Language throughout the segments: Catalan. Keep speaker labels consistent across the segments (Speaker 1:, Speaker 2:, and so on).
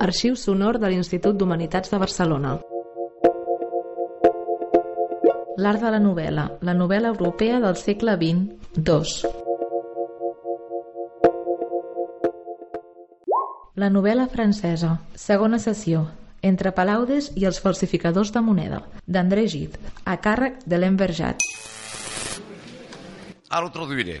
Speaker 1: Arxiu sonor de l'Institut d'Humanitats de Barcelona. L'art de la novel·la, la novel·la europea del segle XX, 2. La novel·la francesa, segona sessió, entre Palaudes i els falsificadors de moneda, d'André Gide, a càrrec de l'Enverjat.
Speaker 2: Alors traduiré.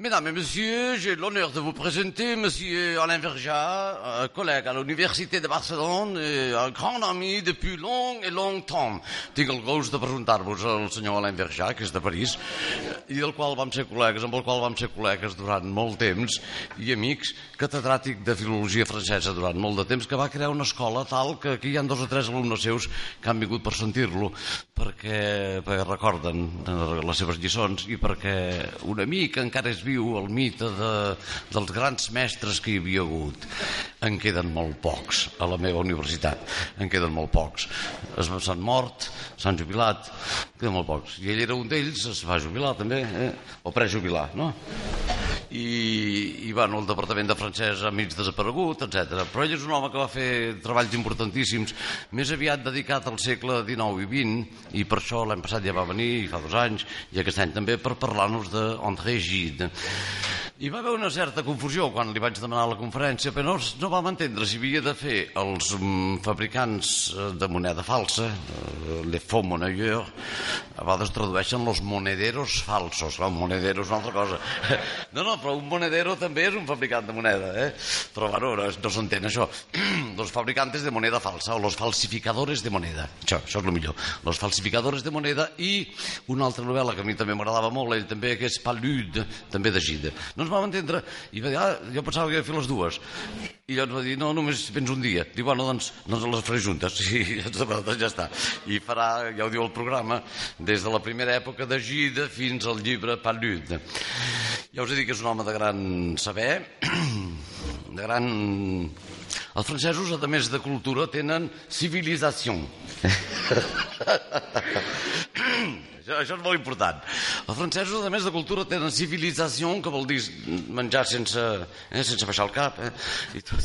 Speaker 2: Mesdames et messieurs, j'ai l'honneur de vous présenter monsieur Alain Verjat, un collègue à l'Université de Barcelone et un grand ami depuis long et longtemps. Tinc el gust de presentar-vos al senyor Alain Verjat, que és de París, i del qual vam ser col·legues, amb el qual vam ser col·legues durant molt temps, i amics, catedràtic de filologia francesa durant molt de temps, que va crear una escola tal que aquí hi ha dos o tres alumnes seus que han vingut per sentir-lo, perquè, perquè recorden les seves lliçons i perquè un amic encara és viu el mite de, dels grans mestres que hi havia hagut. En queden molt pocs a la meva universitat, en queden molt pocs. S'han mort, s'han jubilat, queden molt pocs. I ell era un d'ells, es va jubilar també, eh? o prejubilar, no? i, i bueno, el departament de francès ha mig desaparegut, etc. Però ell és un home que va fer treballs importantíssims, més aviat dedicat al segle XIX i XX, i per això l'any passat ja va venir, fa dos anys, i aquest any també per parlar-nos d'André Gide. Hi va haver una certa confusió quan li vaig demanar la conferència, però no, no vam entendre si havia de fer els mm, fabricants eh, de moneda falsa, eh, les faux monnayeurs, a vegades tradueixen los monederos falsos, un monedero és una altra cosa. No, no, però un monedero també és un fabricant de moneda, eh? però bueno, no, no s'entén això. los fabricantes de moneda falsa o los falsificadores de moneda, això, això és el millor. Los falsificadores de moneda i una altra novel·la que a mi també m'agradava molt, ell també, que és Palude, també de Gide. No ens vam entendre i va dir, ah, jo pensava que havia de fer les dues. I llavors va dir, no, només vens un dia. Diu, bueno, doncs, doncs les faré juntes. I doncs ja està. I farà, ja ho diu el programa, des de la primera època de Gide fins al llibre Palude. Ja us he dit que és un home de gran saber, de gran... Els francesos, a més de cultura, tenen civilització. Això, això és molt important. Els francesos, a més de cultura, tenen civilització, que vol dir menjar sense, eh, sense baixar el cap. Eh? I tot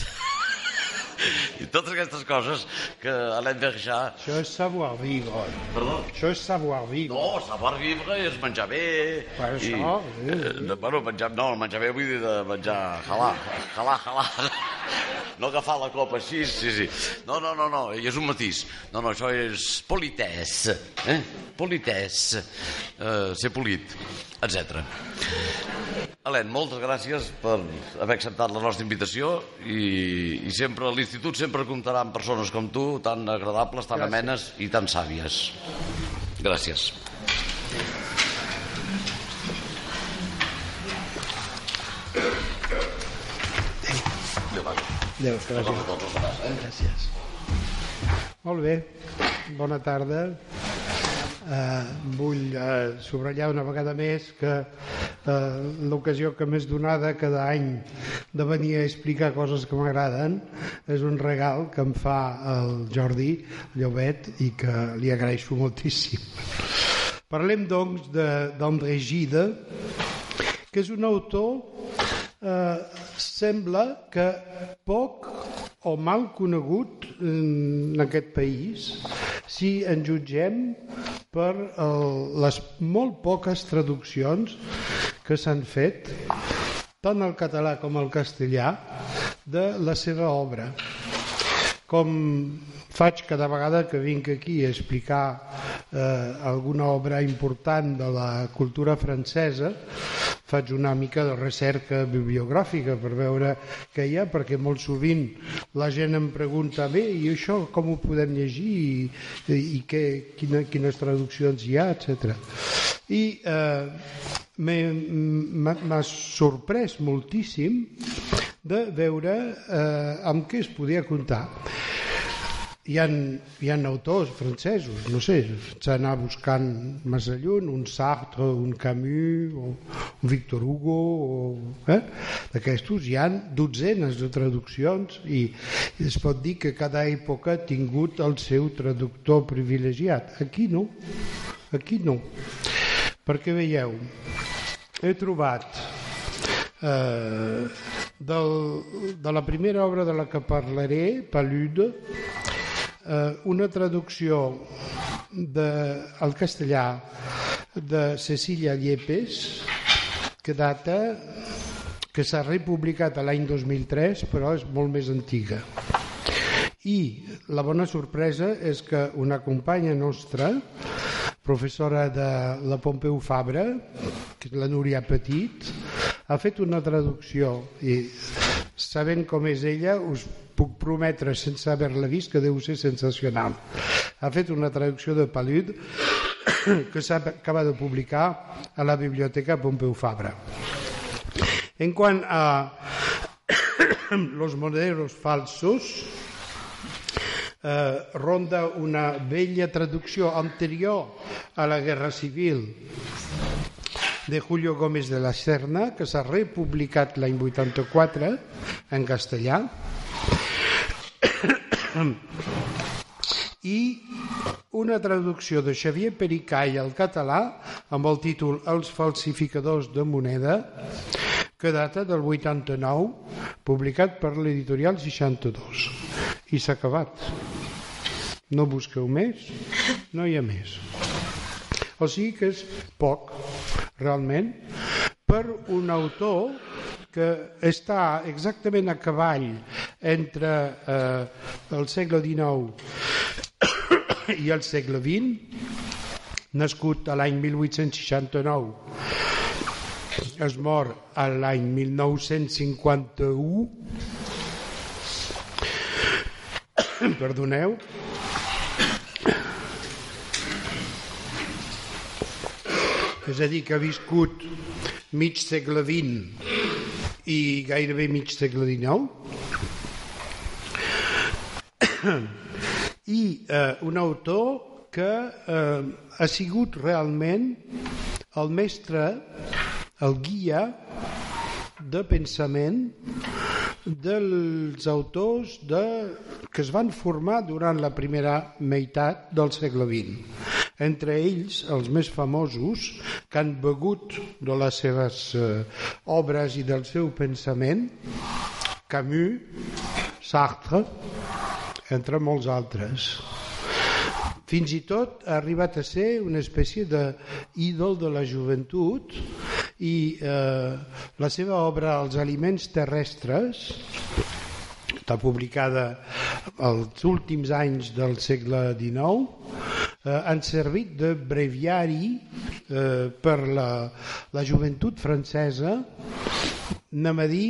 Speaker 2: i totes aquestes coses que Alain Verjat...
Speaker 3: Això és savoir-vivre.
Speaker 2: Perdó?
Speaker 3: Això és savoir-vivre.
Speaker 2: No, savoir-vivre és menjar bé...
Speaker 3: Per això,
Speaker 2: I, eh, de, bueno, menjar, no, menjar bé vull dir de menjar halà, halà, halà. No agafar la copa així, sí, sí. No, no, no, no, i és un matís. No, no, això és politès, eh? Politès, eh, ser polit, etc. Helene, moltes gràcies per haver acceptat la nostra invitació i, i sempre l'institut sempre comptarà amb persones com tu, tan agradables, tan gràcies. amenes i tan sàvies. Gràcies.
Speaker 3: Adéu, gràcies. Gràcies. Molt bé, bona tarda. Uh, vull uh, subratllar una vegada més que uh, l'ocasió que m'és donada cada any de venir a explicar coses que m'agraden és un regal que em fa el Jordi Llobet i que li agraeixo moltíssim. Parlem doncs d'André Gide, que és un autor eh, sembla que poc o mal conegut en aquest país si en jutgem per el, les molt poques traduccions que s'han fet tant al català com al castellà de la seva obra. Com faig cada vegada que vinc aquí a explicar eh, alguna obra important de la cultura francesa, faig una mica de recerca bibliogràfica per veure què hi ha, perquè molt sovint la gent em pregunta bé, i això com ho podem llegir i, i què, quina, quines traduccions hi ha, etc. I eh, m'ha sorprès moltíssim de veure eh, amb què es podia comptar hi ha, hi ha autors francesos, no sé, s'ha anar buscant més lluny, un Sartre, un Camus, o un Victor Hugo, o, eh? d'aquestos hi han dotzenes de traduccions i es pot dir que cada època ha tingut el seu traductor privilegiat. Aquí no, aquí no. Perquè veieu, he trobat eh, del, de la primera obra de la que parlaré, Palude, eh, una traducció de, al castellà de Cecilia Llepes, que data que s'ha republicat l'any 2003, però és molt més antiga. I la bona sorpresa és que una companya nostra, professora de la Pompeu Fabra, que és la Núria Petit, ha fet una traducció i sabent com és ella us puc prometre sense haver-la vist que deu ser sensacional. Ha fet una traducció de Palud que s'acaba de publicar a la Biblioteca Pompeu Fabra. En quant a los moneros falsos, eh, ronda una vella traducció anterior a la Guerra Civil de Julio Gómez de la Serna, que s'ha republicat l'any 84 en castellà, i una traducció de Xavier Pericall al català amb el títol Els falsificadors de moneda, que data del 89, publicat per l'editorial 62. I s'ha acabat. No busqueu més, no hi ha més. O sigui que és poc, realment, per un autor que està exactament a cavall entre eh, el segle XIX i el segle XX, nascut a l'any 1869, es mor a l'any 1951, perdoneu, és a dir, que ha viscut mig segle XX i gairebé mig segle XIX, i eh, un autor que eh, ha sigut realment el mestre, el guia de pensament dels autors de, que es van formar durant la primera meitat del segle XX entre ells els més famosos que han begut de les seves eh, obres i del seu pensament, Camus, Sartre, entre molts altres. Fins i tot ha arribat a ser una espècie d'ídol de la joventut i eh, la seva obra Els aliments terrestres està publicada als últims anys del segle XIX eh, han servit de breviari eh, per la, la joventut francesa, anem a dir,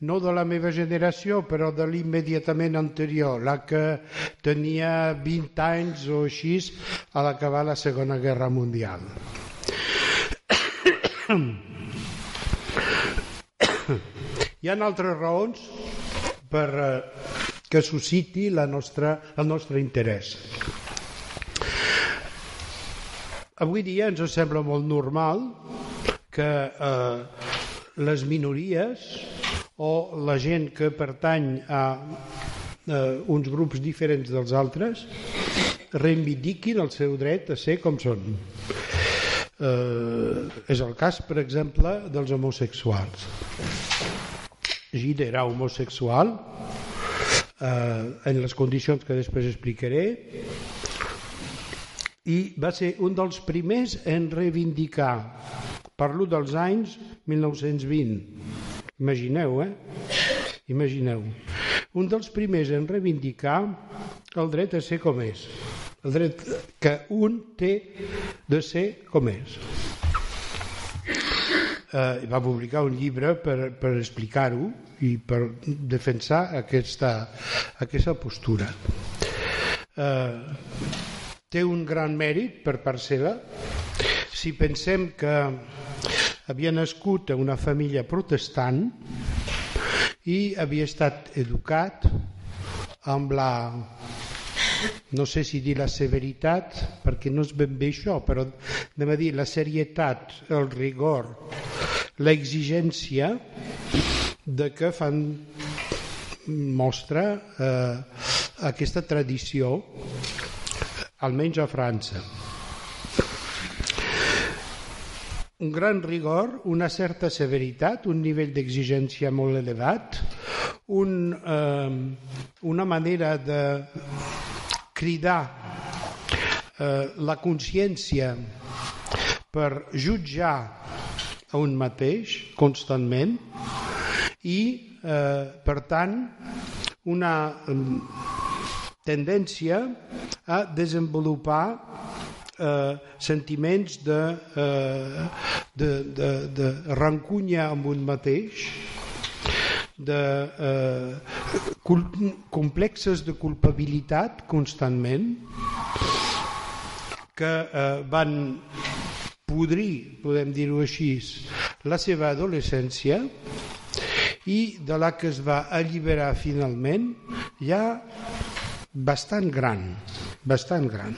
Speaker 3: no de la meva generació, però de l'immediatament anterior, la que tenia 20 anys o així a l'acabar la Segona Guerra Mundial. Hi ha altres raons per eh, que susciti la nostra, el nostre interès. Avui dia ens sembla molt normal que eh, les minories o la gent que pertany a eh, uns grups diferents dels altres reivindiquin el seu dret a ser com són. Eh, és el cas, per exemple, dels homosexuals. Gide era homosexual eh, en les condicions que després explicaré i va ser un dels primers en reivindicar, parlo dels anys 1920, imagineu, eh? Imagineu. Un dels primers en reivindicar el dret a ser com és, el dret que un té de ser com és. Eh, va publicar un llibre per, per explicar-ho i per defensar aquesta, aquesta postura. Eh, té un gran mèrit per part seva. Si pensem que havia nascut a una família protestant i havia estat educat amb la no sé si dir la severitat, perquè no és ben bé això, però anem a dir la serietat, el rigor, l'exigència de que fan mostra eh, aquesta tradició almenys a França. Un gran rigor, una certa severitat, un nivell d'exigència molt elevat, un, eh, una manera de cridar eh, la consciència per jutjar a un mateix constantment i, eh, per tant, una tendència a desenvolupar eh, sentiments de, eh, de, de, de rancunya amb un mateix, de eh, complexes de culpabilitat constantment que eh, van podrir, podem dir-ho així, la seva adolescència i de la que es va alliberar finalment ja bastant gran, bastant gran.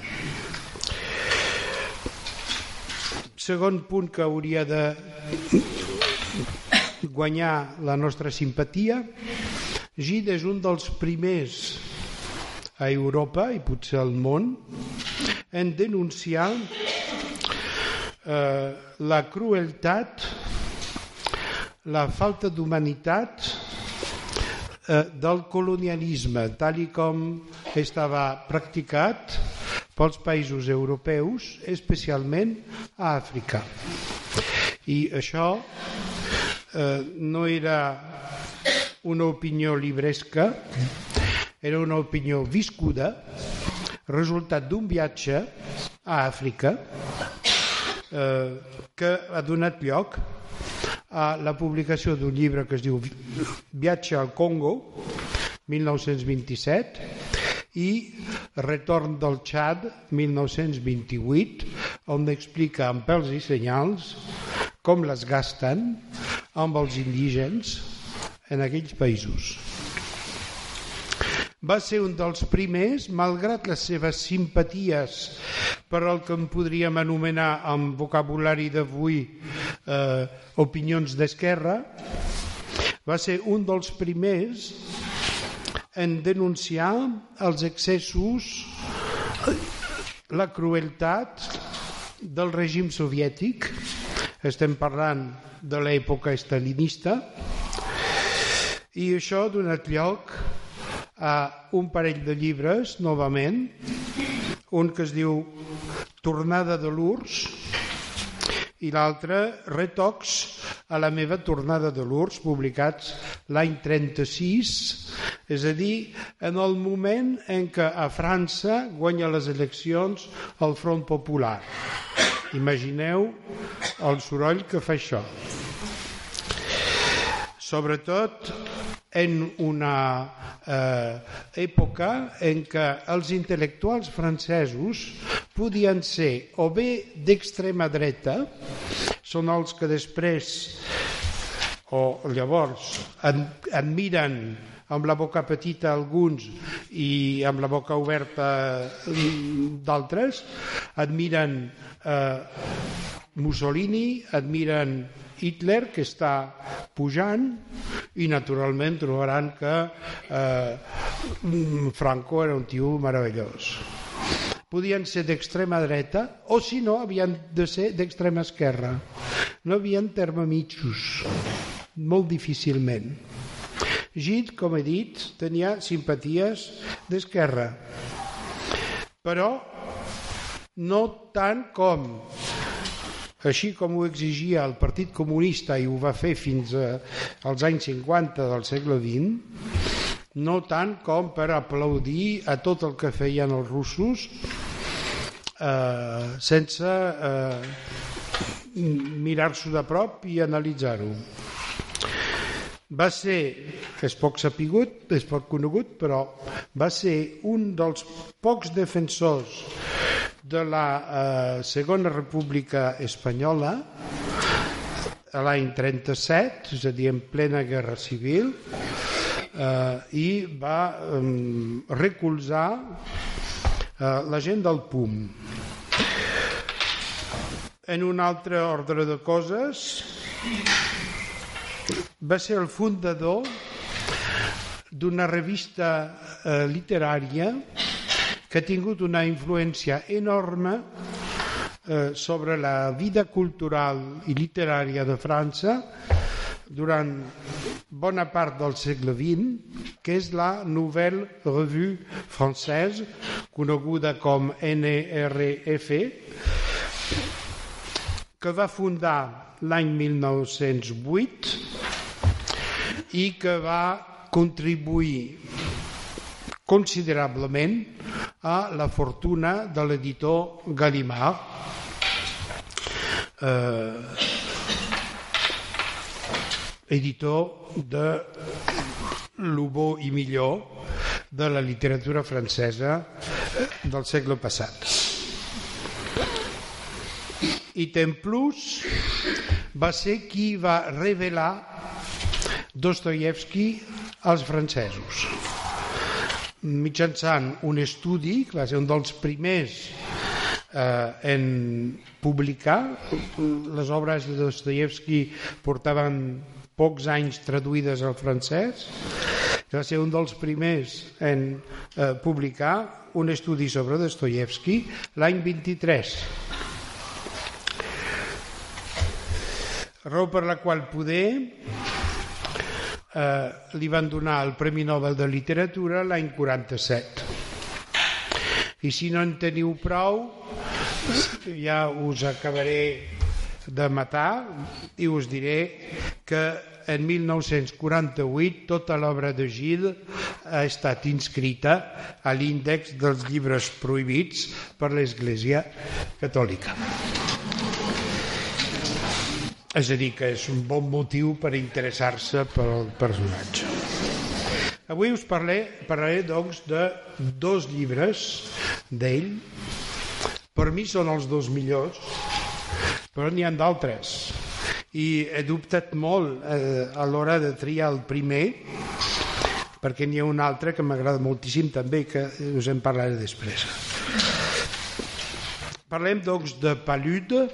Speaker 3: Segon punt que hauria de guanyar la nostra simpatia, Gide és un dels primers a Europa i potser al món en denunciar eh, la crueltat, la falta d'humanitat eh, del colonialisme, tal i com estava practicat pels països europeus, especialment a Àfrica. I això eh, no era una opinió libresca, era una opinió viscuda, resultat d'un viatge a Àfrica eh, que ha donat lloc a la publicació d'un llibre que es diu Viatge al Congo, 1927, i Retorn del Txad 1928 on explica amb pèls i senyals com les gasten amb els indígens en aquells països. Va ser un dels primers, malgrat les seves simpaties per al que en podríem anomenar amb vocabulari d'avui eh, opinions d'esquerra, va ser un dels primers en denunciar els excessos, la crueltat del règim soviètic, estem parlant de l'època estalinista, i això ha donat lloc a un parell de llibres, novament, un que es diu Tornada de l'Urs i l'altre Retocs a la meva tornada de l'URSS, publicats l'any 36, és a dir, en el moment en què a França guanya les eleccions el Front Popular. Imagineu el soroll que fa això. Sobretot en una eh, època en què els intel·lectuals francesos podien ser o bé d'extrema dreta, són els que després o llavors admiren amb la boca petita alguns i amb la boca oberta d'altres, admiren eh, Mussolini, admiren Hitler, que està pujant, i naturalment trobaran que eh, Franco era un tio meravellós podien ser d'extrema dreta o si no havien de ser d'extrema esquerra. No havien terme mitjos, molt difícilment. Git, com he dit, tenia simpaties d'esquerra, però no tant com així com ho exigia el Partit Comunista i ho va fer fins als anys 50 del segle XX, no tant com per aplaudir a tot el que feien els russos eh, sense eh, mirar-s'ho de prop i analitzar-ho. Va ser, és poc sapigut, és poc conegut, però va ser un dels pocs defensors de la eh, Segona República Espanyola l'any 37, és a dir, en plena guerra civil, eh, i va eh, recolzar eh, la gent del PUM. En un altre ordre de coses, va ser el fundador d'una revista eh, literària que ha tingut una influència enorme eh, sobre la vida cultural i literària de França durant bona part del segle XX, que és la Nouvelle Revue Française, coneguda com NRF, que va fundar l'any 1908 i que va contribuir considerablement a la fortuna de l'editor Gallimard. Eh, editor de l'Ubo i millor de la literatura francesa eh, del segle passat. I Templus va ser qui va revelar Dostoyevsky als francesos mitjançant un estudi que va ser un dels primers eh, en publicar les obres de Dostoyevsky portaven pocs anys traduïdes al francès va ser un dels primers en eh, publicar un estudi sobre Dostoyevsky l'any 23 raó per la qual poder eh, li van donar el Premi Nobel de Literatura l'any 47. I si no en teniu prou, ja us acabaré de matar i us diré que en 1948 tota l'obra de Gide ha estat inscrita a l'índex dels llibres prohibits per l'Església Catòlica. És a dir, que és un bon motiu per interessar-se pel personatge. Avui us parlé, parlaré doncs de dos llibres d'ell. Per mi són els dos millors, però n'hi ha d'altres. I he dubtat molt eh, a l'hora de triar el primer, perquè n'hi ha un altre que m'agrada moltíssim també, que us en parlaré després. Parlem doncs de Palude,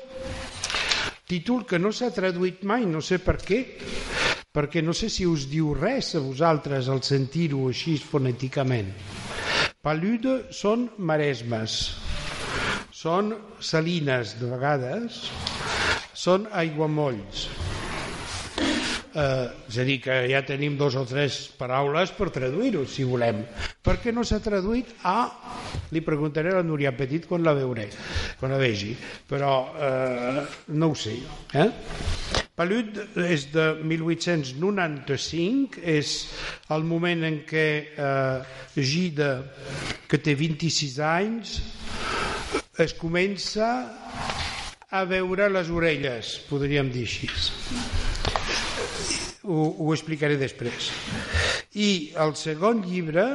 Speaker 3: títol que no s'ha traduït mai, no sé per què, perquè no sé si us diu res a vosaltres al sentir-ho així fonèticament. Palude són maresmes, són salines de vegades, són aiguamolls. Eh, és a dir, que ja tenim dos o tres paraules per traduir-ho, si volem. Per què no s'ha traduït a... Li preguntaré a la Núria Petit quan la veuré, quan la vegi, però eh, no ho sé. Eh? Palud és de 1895, és el moment en què eh, Gide, que té 26 anys, es comença a veure les orelles, podríem dir així. Ho, ho explicaré després. I el segon llibre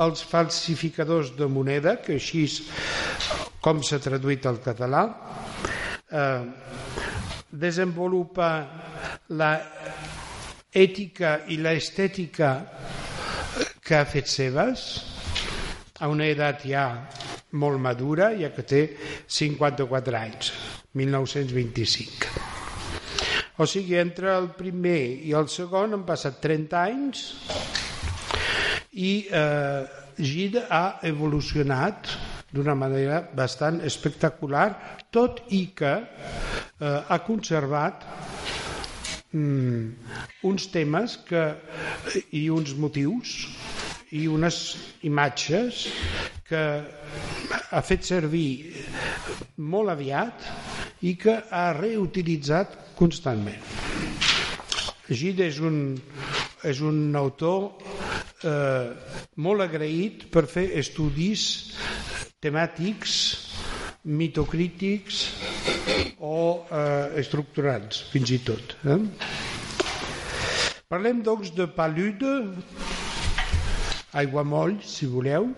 Speaker 3: els falsificadors de moneda, que així com s'ha traduït al català, eh, desenvolupa la ètica i l'estètica que ha fet seves a una edat ja molt madura, ja que té 54 anys, 1925. O sigui, entre el primer i el segon han passat 30 anys i eh, Gide ha evolucionat d'una manera bastant espectacular, tot i que eh, ha conservat mm, uns temes que, i uns motius i unes imatges que ha fet servir molt aviat i que ha reutilitzat constantment. Gide és un, és un autor eh, molt agraït per fer estudis temàtics, mitocrítics o eh, estructurants, fins i tot. Eh? Parlem doncs de Palude, Aiguamoll, si voleu,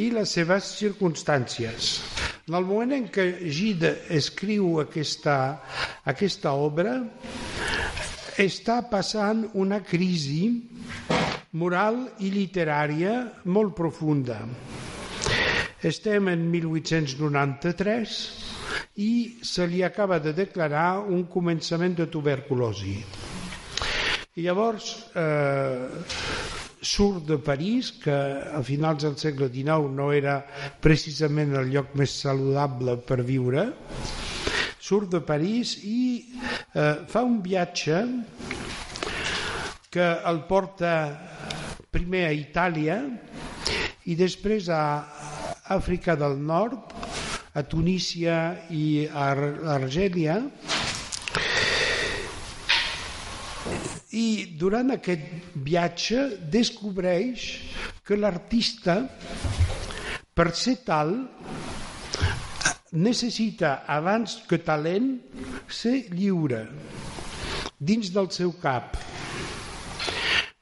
Speaker 3: i les seves circumstàncies. En el moment en què Gide escriu aquesta, aquesta obra, està passant una crisi moral i literària molt profunda. Estem en 1893 i se li acaba de declarar un començament de tuberculosi. I llavors eh, surt de París, que a finals del segle XIX no era precisament el lloc més saludable per viure, surt de París i eh, fa un viatge que el porta primer a Itàlia i després a Àfrica del Nord, a Tunísia i a Argèlia. I durant aquest viatge descobreix que l'artista, per ser tal, necessita, abans que talent, ser lliure dins del seu cap.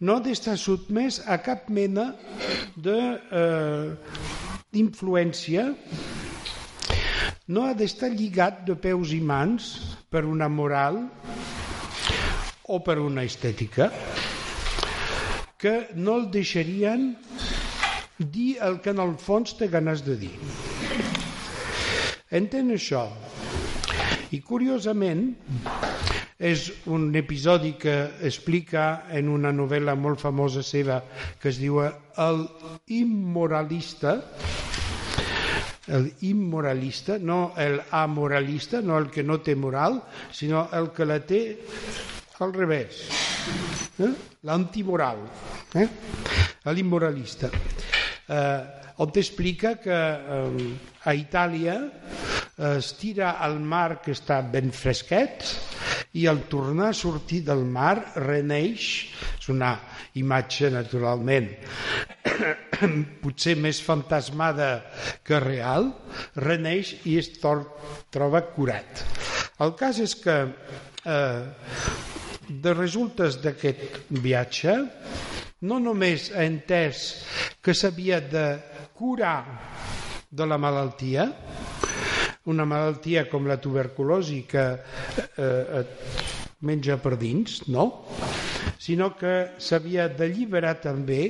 Speaker 3: No ha d'estar sotmès a cap mena d'influència, eh, no ha d'estar lligat de peus i mans per una moral o per una estètica que no el deixarien dir el que en el fons té ganes de dir. Entén això? I curiosament, és un episodi que explica en una novel·la molt famosa seva que es diu El immoralista, el immoralista, no el amoralista, no el que no té moral, sinó el que la té al revés, eh? l'antimoral, eh? l'immoralista, eh, on t'explica que eh, a Itàlia es tira al mar que està ben fresquet i al tornar a sortir del mar reneix, és una imatge naturalment potser més fantasmada que real, reneix i es troba curat. El cas és que eh, de resultes d'aquest viatge no només ha entès que s'havia de curar de la malaltia, una malaltia com la tuberculosi que eh, et menja per dins, no? sinó que s'havia d'alliberar també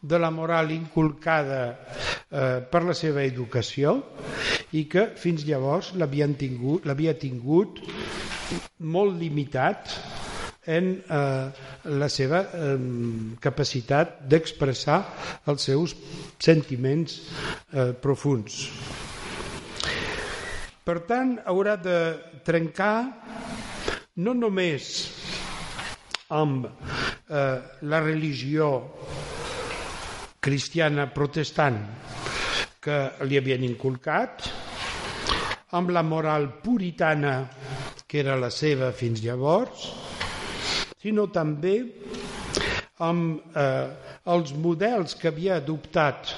Speaker 3: de la moral inculcada eh, per la seva educació i que fins llavors l'havia tingut, tingut molt limitat en eh, la seva eh, capacitat d'expressar els seus sentiments eh, profuns. Per tant, haurà de trencar no només amb eh, la religió cristiana protestant que li havien inculcat, amb la moral puritana que era la seva fins llavors, sinó també amb eh, els models que havia adoptat,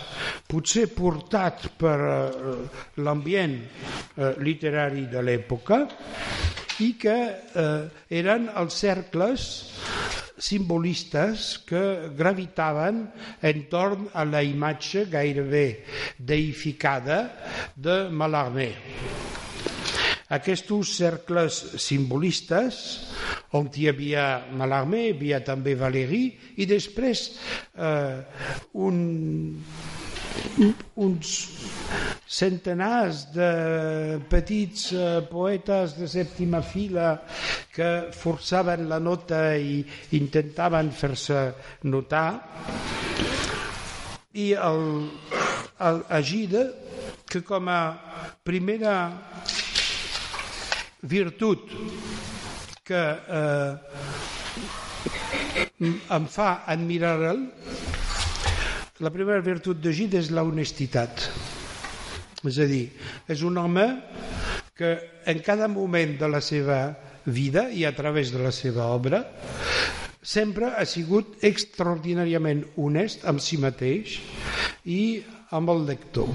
Speaker 3: potser portat per eh, l'ambient eh, literari de l'època, i que eh, eren els cercles simbolistes que gravitaven entorn a la imatge gairebé deificada de Mallarmé. Aquests cercles simbolistes, on hi havia Mallarmé, hi havia també Valéry, i després eh, un, uns centenars de petits eh, poetes de sèptima fila que forçaven la nota i intentaven fer-se notar. I el, el Agida que com a primera virtut que eh, em fa admirar-el, la primera virtut de Gide és la honestitat. És a dir, és un home que en cada moment de la seva vida i a través de la seva obra sempre ha sigut extraordinàriament honest amb si mateix i amb el lector.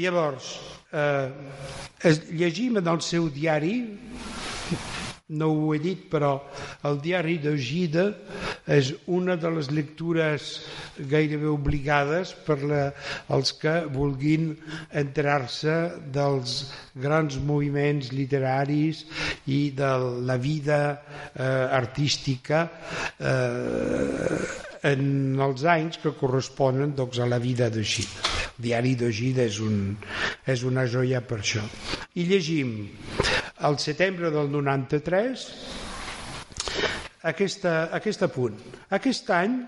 Speaker 3: Llavors, eh, llegim en el seu diari no ho he dit, però el diari de Gida és una de les lectures gairebé obligades per la, els que vulguin enterar-se dels grans moviments literaris i de la vida eh, artística eh, en els anys que corresponen doncs, a la vida de Gida. Diari de Gida és, un, és una joia per això. I llegim, al setembre del 93, aquesta, aquest punt. Aquest any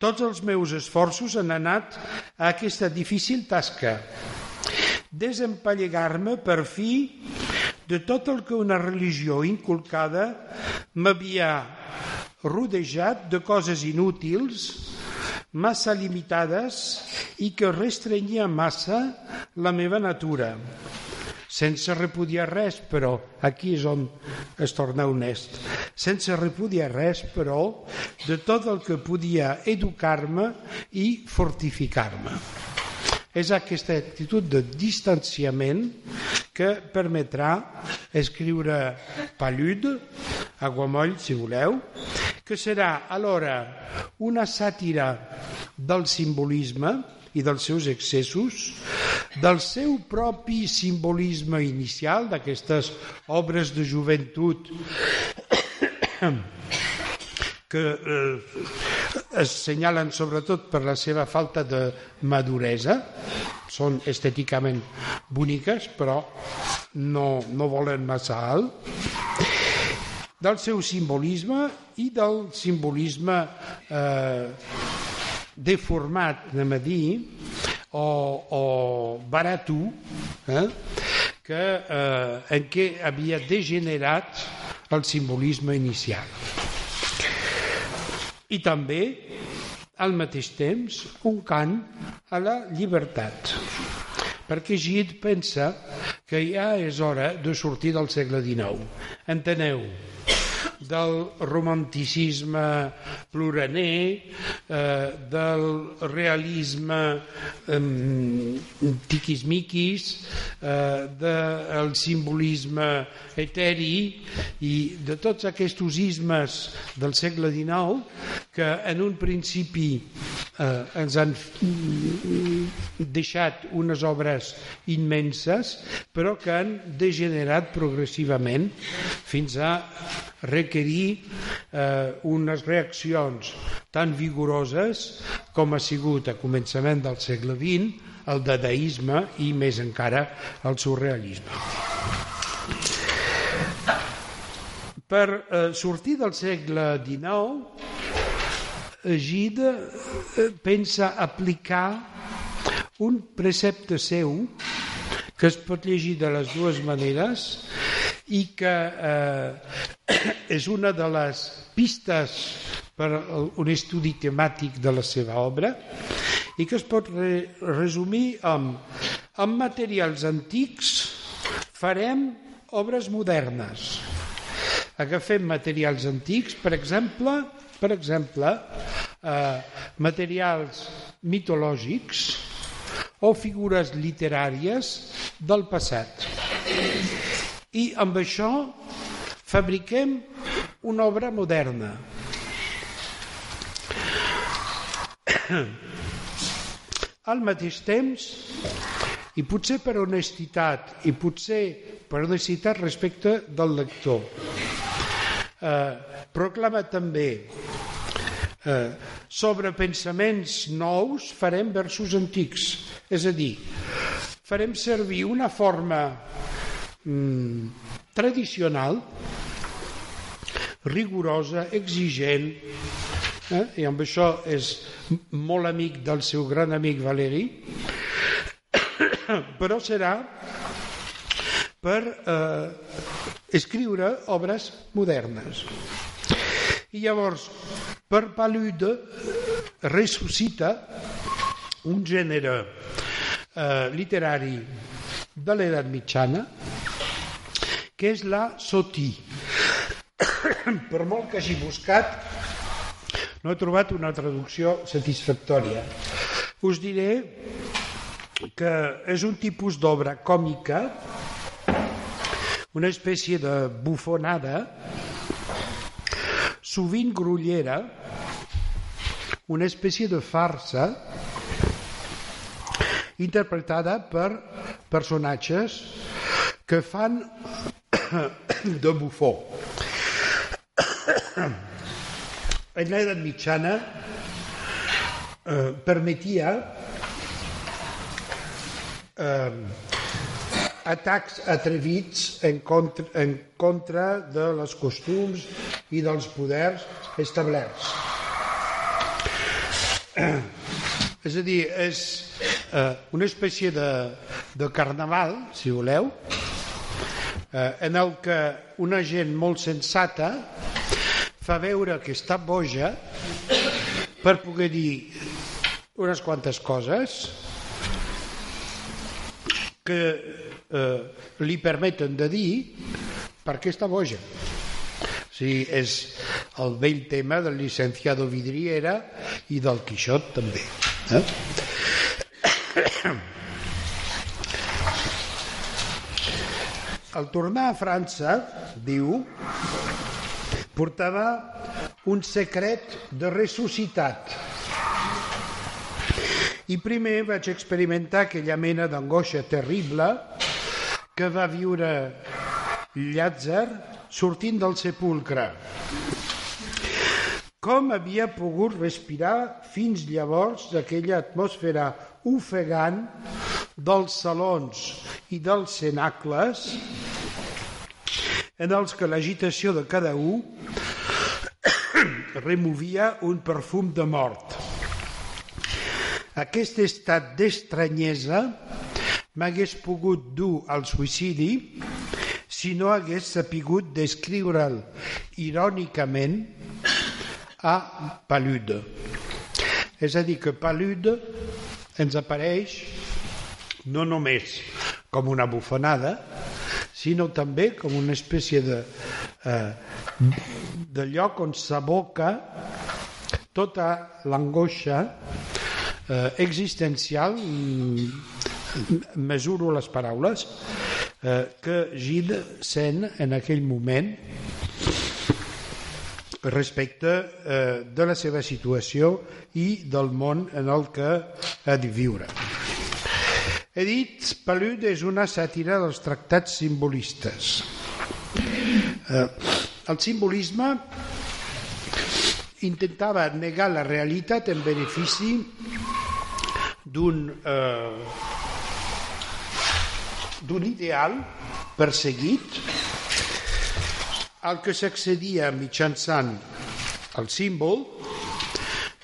Speaker 3: tots els meus esforços han anat a aquesta difícil tasca. Desempallegar-me per fi de tot el que una religió inculcada m'havia rodejat de coses inútils, massa limitades i que restrenyia massa la meva natura sense repudiar res, però aquí és on es torna honest, sense repudiar res, però, de tot el que podia educar-me i fortificar-me. És aquesta actitud de distanciament que permetrà escriure Palude, Aguamoll, si voleu, que serà alhora una sàtira del simbolisme, i dels seus excessos, del seu propi simbolisme inicial, d'aquestes obres de joventut que eh, es senyalen sobretot per la seva falta de maduresa, són estèticament boniques, però no, no volen massa alt, del seu simbolisme i del simbolisme eh, deformat, anem a dir, o, o barato, eh? que, eh, en què havia degenerat el simbolisme inicial. I també, al mateix temps, un cant a la llibertat perquè Gide pensa que ja és hora de sortir del segle XIX. Enteneu, del romanticisme pluraner, eh, del realisme eh, tiquismiquis, eh, del simbolisme eteri i de tots aquests ismes del segle XIX que en un principi eh, ens han deixat unes obres immenses però que han degenerat progressivament fins a requerir eh, unes reaccions tan vigoroses com ha sigut a començament del segle XX el dadaisme i més encara el surrealisme. Per eh, sortir del segle XIX, Gide eh, pensa aplicar un precepte seu que es pot llegir de les dues maneres i que eh, és una de les pistes per un estudi temàtic de la seva obra i que es pot re resumir amb amb materials antics farem obres modernes. Agafem materials antics, per exemple, per exemple eh, materials mitològics o figures literàries del passat i amb això fabriquem una obra moderna. Al mateix temps, i potser per honestitat i potser per honestitat respecte del lector, eh, proclama també eh, sobre pensaments nous farem versos antics, és a dir, farem servir una forma mm, tradicional, rigorosa, exigent, eh? i amb això és molt amic del seu gran amic Valeri, però serà per eh, escriure obres modernes. I llavors, per Palude ressuscita un gènere eh, literari de l'edat mitjana que és la sotí. per molt que hagi buscat, no he trobat una traducció satisfactòria. Us diré que és un tipus d'obra còmica, una espècie de bufonada, sovint grullera, una espècie de farsa interpretada per personatges que fan de bufó. En l'edat mitjana eh, permetia eh, atacs atrevits en contra, en contra de les costums i dels poders establerts. És a dir, és eh, una espècie de, de carnaval, si voleu, eh, en el que una gent molt sensata fa veure que està boja per poder dir unes quantes coses que eh, li permeten de dir perquè està boja. Sigui, és el vell tema del licenciado Vidriera i del Quixot també. Eh? Al tornar a França, diu, portava un secret de ressuscitat. I primer vaig experimentar aquella mena d'angoixa terrible que va viure Llàtzer sortint del sepulcre. Com havia pogut respirar fins llavors aquella atmosfera ofegant dels salons i dels cenacles en els que l'agitació de cada un removia un perfum de mort. Aquest estat d'estranyesa m'hagués pogut dur al suïcidi si no hagués sapigut descriure'l irònicament a Palude. És a dir, que Palude ens apareix no només com una bufonada, sinó també com una espècie de, eh, de lloc on s'aboca tota l'angoixa eh, existencial, mm, mesuro les paraules, eh, que Gide sent en aquell moment respecte eh, de la seva situació i del món en el que ha de viure. He dit, Palude és una sàtira dels tractats simbolistes. Eh, el simbolisme intentava negar la realitat en benefici d'un eh, d'un ideal perseguit al que s'accedia mitjançant el símbol,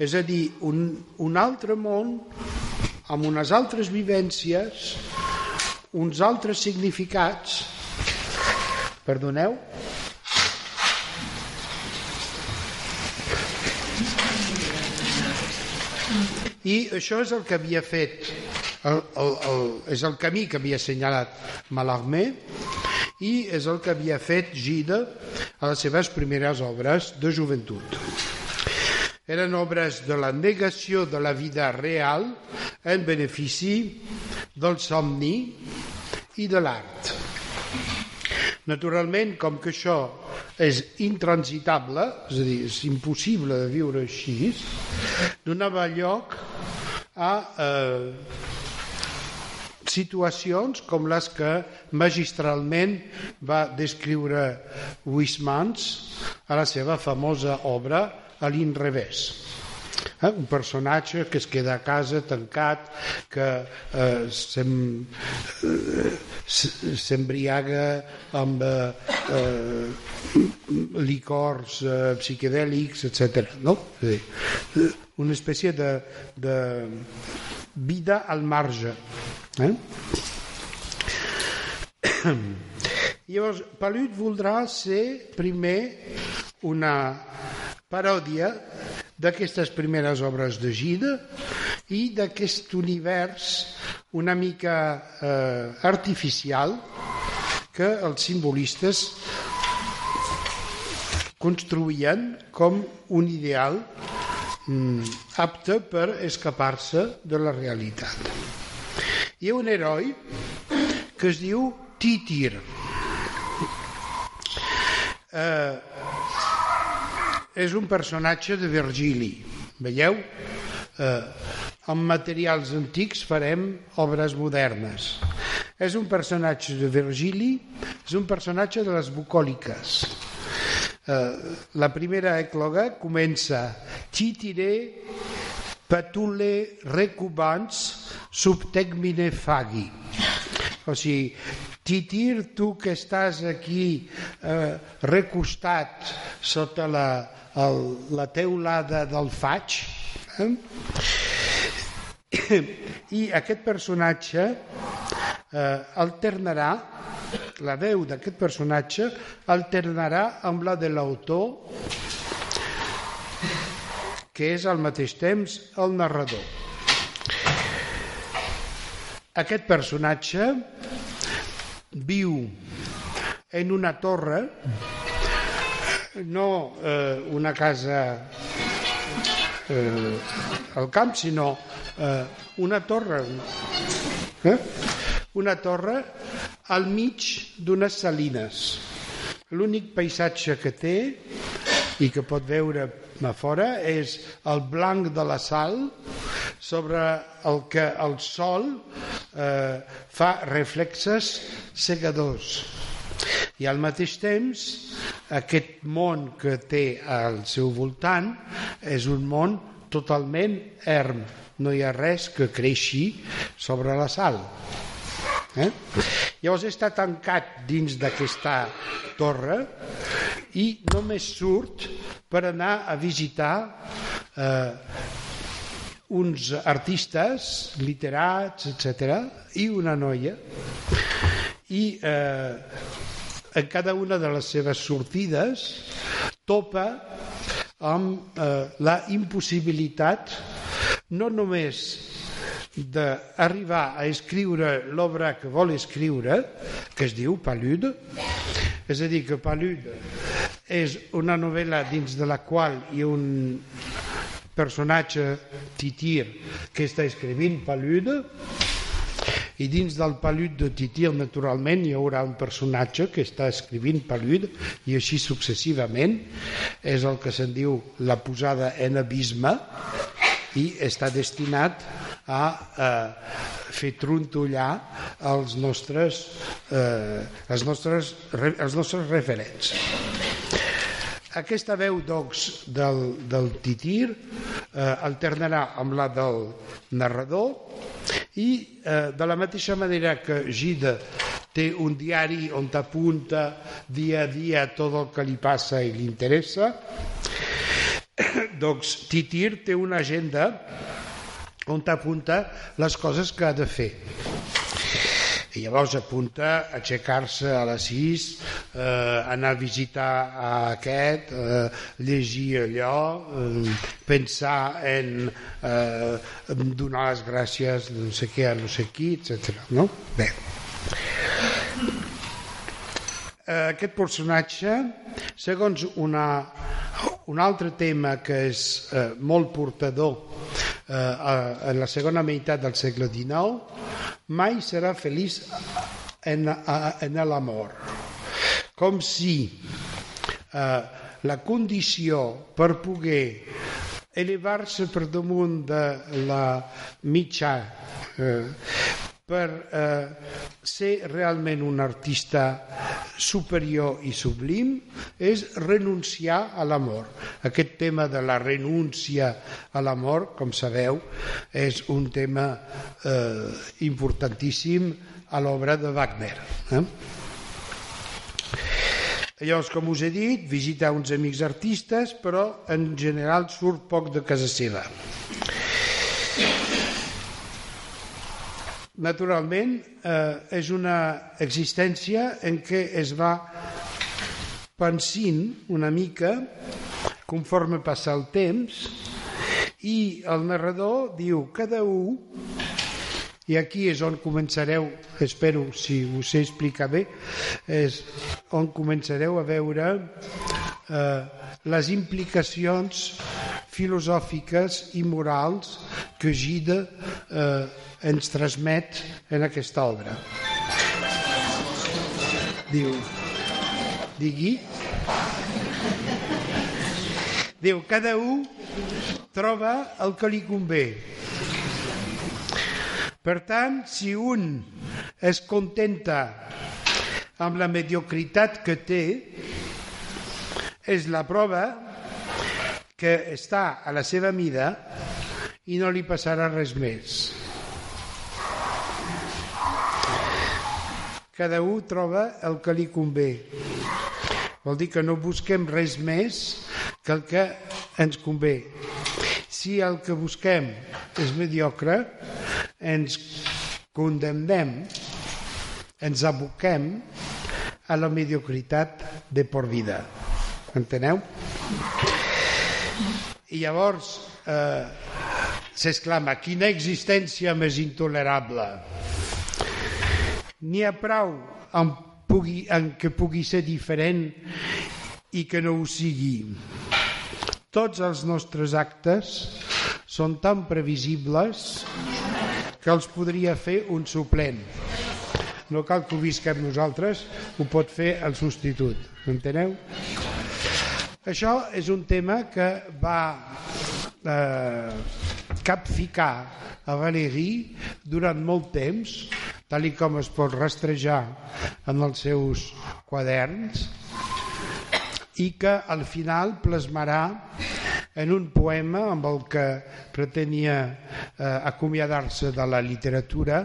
Speaker 3: és a dir, un, un altre món amb unes altres vivències, uns altres significats. Perdoneu? I això és el que havia fet, el, el, el, és el camí que havia assenyalat Mallarmé i és el que havia fet Gide a les seves primeres obres de joventut. Eren obres de la negació de la vida real en benefici del somni i de l'art. Naturalment, com que això és intransitable, és a dir, és impossible de viure així, donava lloc a eh, situacions com les que magistralment va descriure Huysmans a la seva famosa obra a l'inrevés. Eh? Un personatge que es queda a casa tancat, que eh, s'embriaga amb eh, eh, licors eh, psiquedèlics, etc. No? Una espècie de, de vida al marge. Eh? Llavors, Palut voldrà ser primer una paròdia d'aquestes primeres obres de Gide i d'aquest univers una mica eh, artificial que els simbolistes construïen com un ideal apte per escapar-se de la realitat. Hi ha un heroi que es diu Títir. Eh, és un personatge de Virgili. Veieu? Eh, amb materials antics farem obres modernes. És un personatge de Virgili, és un personatge de les bucòliques. Eh, la primera ecloga comença Citire patule recubans subtegmine fagi. O sigui, Titir, tu que estàs aquí eh, recostat sota la, el, la teulada del faig, eh? i aquest personatge eh, alternarà la veu d'aquest personatge alternarà amb la de l'autor que és al mateix temps el narrador. Aquest personatge viu en una torre, no eh, una casa eh, al camp, sinó eh, una torre, eh? una torre al mig d'unes salines. L'únic paisatge que té i que pot veure a fora és el blanc de la sal sobre el que el sol eh, fa reflexes segadors. I al mateix temps, aquest món que té al seu voltant és un món totalment erm. No hi ha res que creixi sobre la sal. Eh? Llavors està tancat dins d'aquesta torre i només surt per anar a visitar eh, uns artistes literats, etc i una noia i eh, en cada una de les seves sortides topa amb eh, la impossibilitat no només d'arribar a escriure l'obra que vol escriure, que es diu Palude, és a dir, que Palude és una novel·la dins de la qual hi ha un personatge, Titir, que està escrivint Palude, i dins del palud de Titir, naturalment, hi haurà un personatge que està escrivint palud i així successivament. És el que se'n diu la posada en abisme i està destinat a eh, fer trontollar els nostres, eh, els nostres, els nostres referents. Aquesta veu doncs, del, del titir eh, alternarà amb la del narrador i eh, de la mateixa manera que Gide té un diari on apunta dia a dia tot el que li passa i li interessa, doncs Titir té una agenda on apunta les coses que ha de fer. I llavors apunta a aixecar-se a les 6, eh, anar a visitar a aquest, eh, llegir allò, eh, pensar en eh, donar les gràcies no sé què a no sé qui, etc. No? Bé. Eh, aquest personatge, segons una, un altre tema que és eh, molt portador eh, en la segona meitat del segle XIX, mai serà feliç en, en l'amor. Com si eh, la condició per poder elevar-se per damunt de la mitja eh, per eh, ser realment un artista superior i sublim és renunciar a l'amor. Aquest tema de la renúncia a l'amor, com sabeu, és un tema eh, importantíssim a l'obra de Wagner. Eh? Llavors, com us he dit, visita uns amics artistes, però en general surt poc de casa seva. Naturalment eh, és una existència en què es va pensint una mica conforme passa el temps i el narrador diu cada un i aquí és on començareu, espero si us sé explicar bé, és on començareu a veure eh, les implicacions filosòfiques i morals que Gide eh, ens transmet en aquesta obra. Diu, digui, diu, cada un troba el que li convé. Per tant, si un es contenta amb la mediocritat que té, és la prova que està a la seva mida i no li passarà res més. cada un troba el que li convé. Vol dir que no busquem res més que el que ens convé. Si el que busquem és mediocre, ens condemnem, ens aboquem a la mediocritat de por vida. Enteneu? I llavors eh, s'exclama, quina existència més intolerable. N'hi ha prou en, pugui, en que pugui ser diferent i que no ho sigui. Tots els nostres actes són tan previsibles que els podria fer un suplent. No cal que ho visquem nosaltres, ho pot fer el substitut. Enteneu? Això és un tema que va eh, capficar a Valéry durant molt temps, tal i com es pot rastrejar en els seus quaderns, i que al final plasmarà en un poema amb el que pretenia eh, acomiadar-se de la literatura,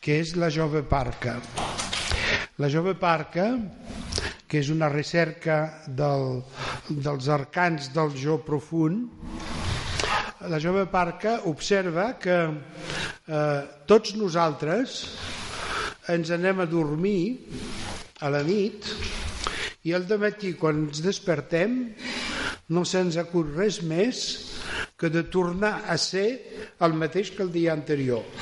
Speaker 3: que és La jove parca. La jove parca, que és una recerca del, dels arcans del jo profund, la jove parca observa que eh, tots nosaltres ens anem a dormir a la nit i al matí quan ens despertem no se'ns acut res més que de tornar a ser el mateix que el dia anterior.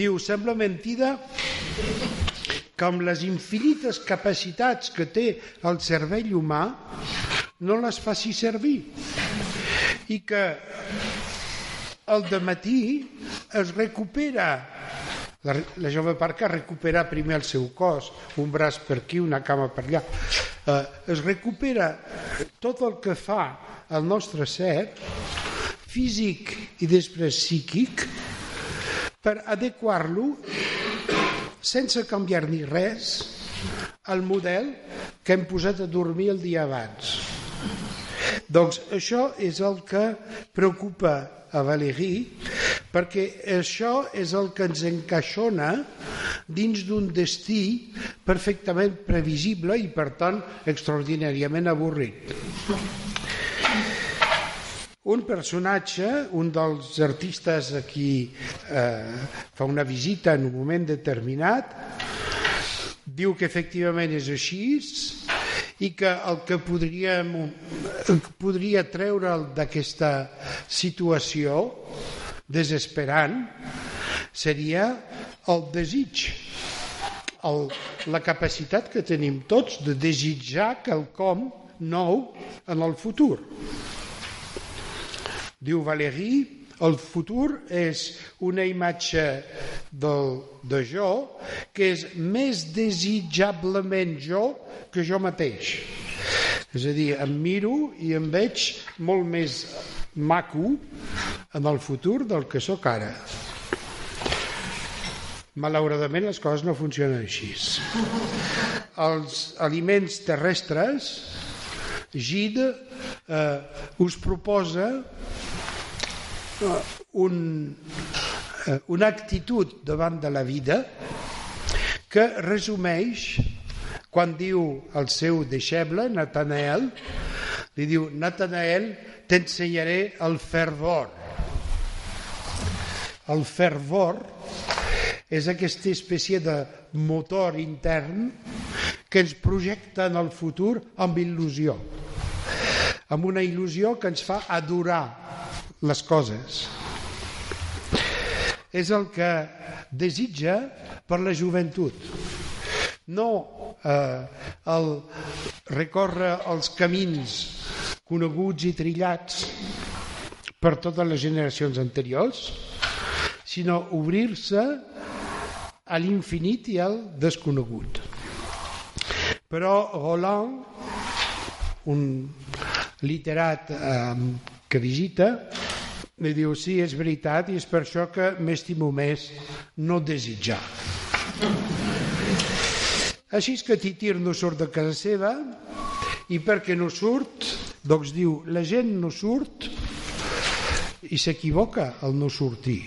Speaker 3: Diu, sembla mentida amb les infinites capacitats que té el cervell humà no les faci servir i que el de matí es recupera la, la jove parca recupera primer el seu cos, un braç per aquí, una cama per allà. Eh, es recupera tot el que fa el nostre ser, físic i després psíquic, per adequar-lo sense canviar ni res al model que hem posat a dormir el dia abans. Doncs això és el que preocupa a Valéry, perquè això és el que ens encaixona dins d'un destí perfectament previsible i, per tant, extraordinàriament avorrit. Un personatge, un dels artistes a qui eh, fa una visita en un moment determinat, diu que efectivament és així i que el que podríem, podria treure'l d'aquesta situació desesperant seria el desig, el, la capacitat que tenim tots de desitjar quelcom nou en el futur. Diu Valéry, el futur és una imatge del, de jo que és més desitjablement jo que jo mateix. És a dir, em miro i em veig molt més maco en el futur del que sóc ara. Malauradament les coses no funcionen així. Els aliments terrestres, Gide eh, us proposa un, eh, una actitud davant de la vida que resumeix quan diu al seu deixeble, Natanael, li diu, Natanael, t'ensenyaré el fervor. El fervor és aquesta espècie de motor intern que ens projecta en el futur amb il·lusió. Amb una il·lusió que ens fa adorar les coses. És el que desitja per la joventut. No eh, el recórrer els camins coneguts i trillats per totes les generacions anteriors, sinó obrir-se a l'infinit i al desconegut. Però Roland, un literat eh, que visita, li diu, sí, és veritat, i és per això que m'estimo més no desitjar. Així és que Titir no surt de casa seva, i perquè no surt, doncs diu, la gent no surt i s'equivoca al no sortir.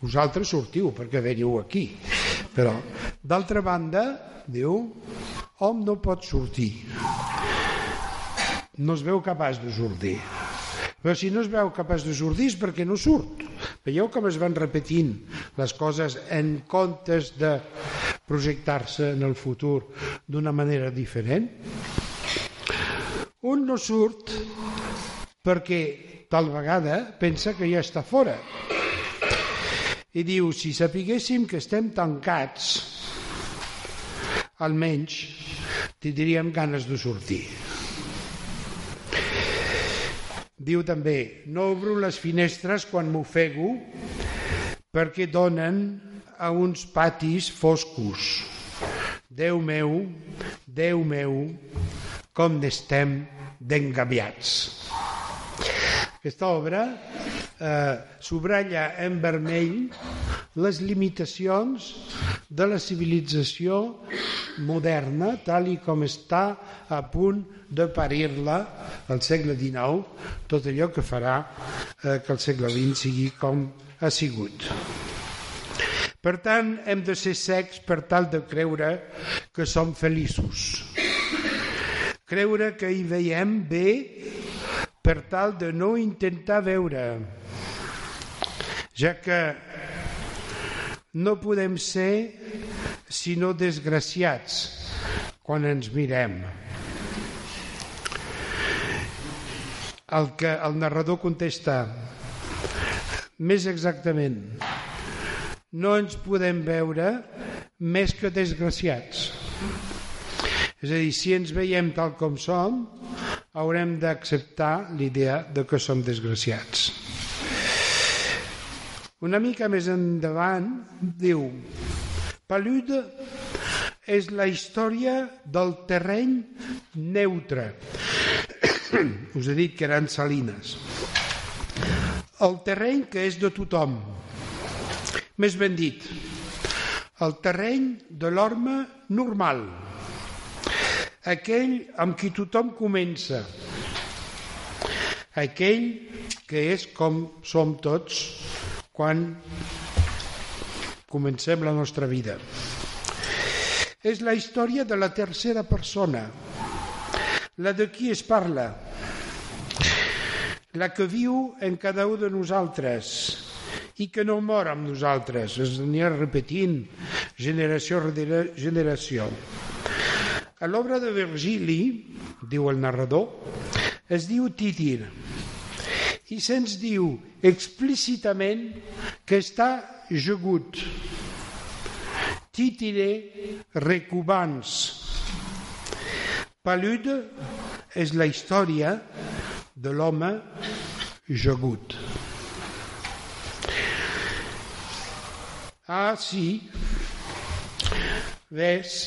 Speaker 3: Vosaltres sortiu perquè veniu aquí. Però, d'altra banda, diu, hom no pot sortir. No es veu capaç de sortir. Però si no es veu capaç de sortir és perquè no surt. Veieu com es van repetint les coses en comptes de projectar-se en el futur d'una manera diferent? Un no surt perquè tal vegada pensa que ja està fora. I diu, si sapiguéssim que estem tancats, almenys tindríem ganes de sortir. Diu també, no obro les finestres quan m'ofego perquè donen a uns patis foscos. Déu meu, Déu meu, com n'estem d'engabiats. Aquesta obra eh, subratlla en vermell les limitacions de la civilització moderna, tal i com està a punt de parir-la al segle XIX, tot allò que farà eh, que el segle XX sigui com ha sigut. Per tant, hem de ser secs per tal de creure que som feliços. Creure que hi veiem bé per tal de no intentar veure, ja que no podem ser sinó desgraciats quan ens mirem. El que el narrador contesta més exactament no ens podem veure més que desgraciats. És a dir, si ens veiem tal com som, haurem d'acceptar l'idea de que som desgraciats. Una mica més endavant diu Palude és la història del terreny neutre us he dit que eren salines. El terreny que és de tothom. Més ben dit, el terreny de l'horma normal. Aquell amb qui tothom comença. Aquell que és com som tots quan comencem la nostra vida. És la història de la tercera persona, la de qui es parla? La que viu en cada un de nosaltres i que no mor amb nosaltres, es anirà repetint generació rere generació. A l'obra de Virgili, diu el narrador, es diu Títir i se'ns diu explícitament que està jegut. Titire recubans, Palude és la història de l'home jagut. Ah, sí, ves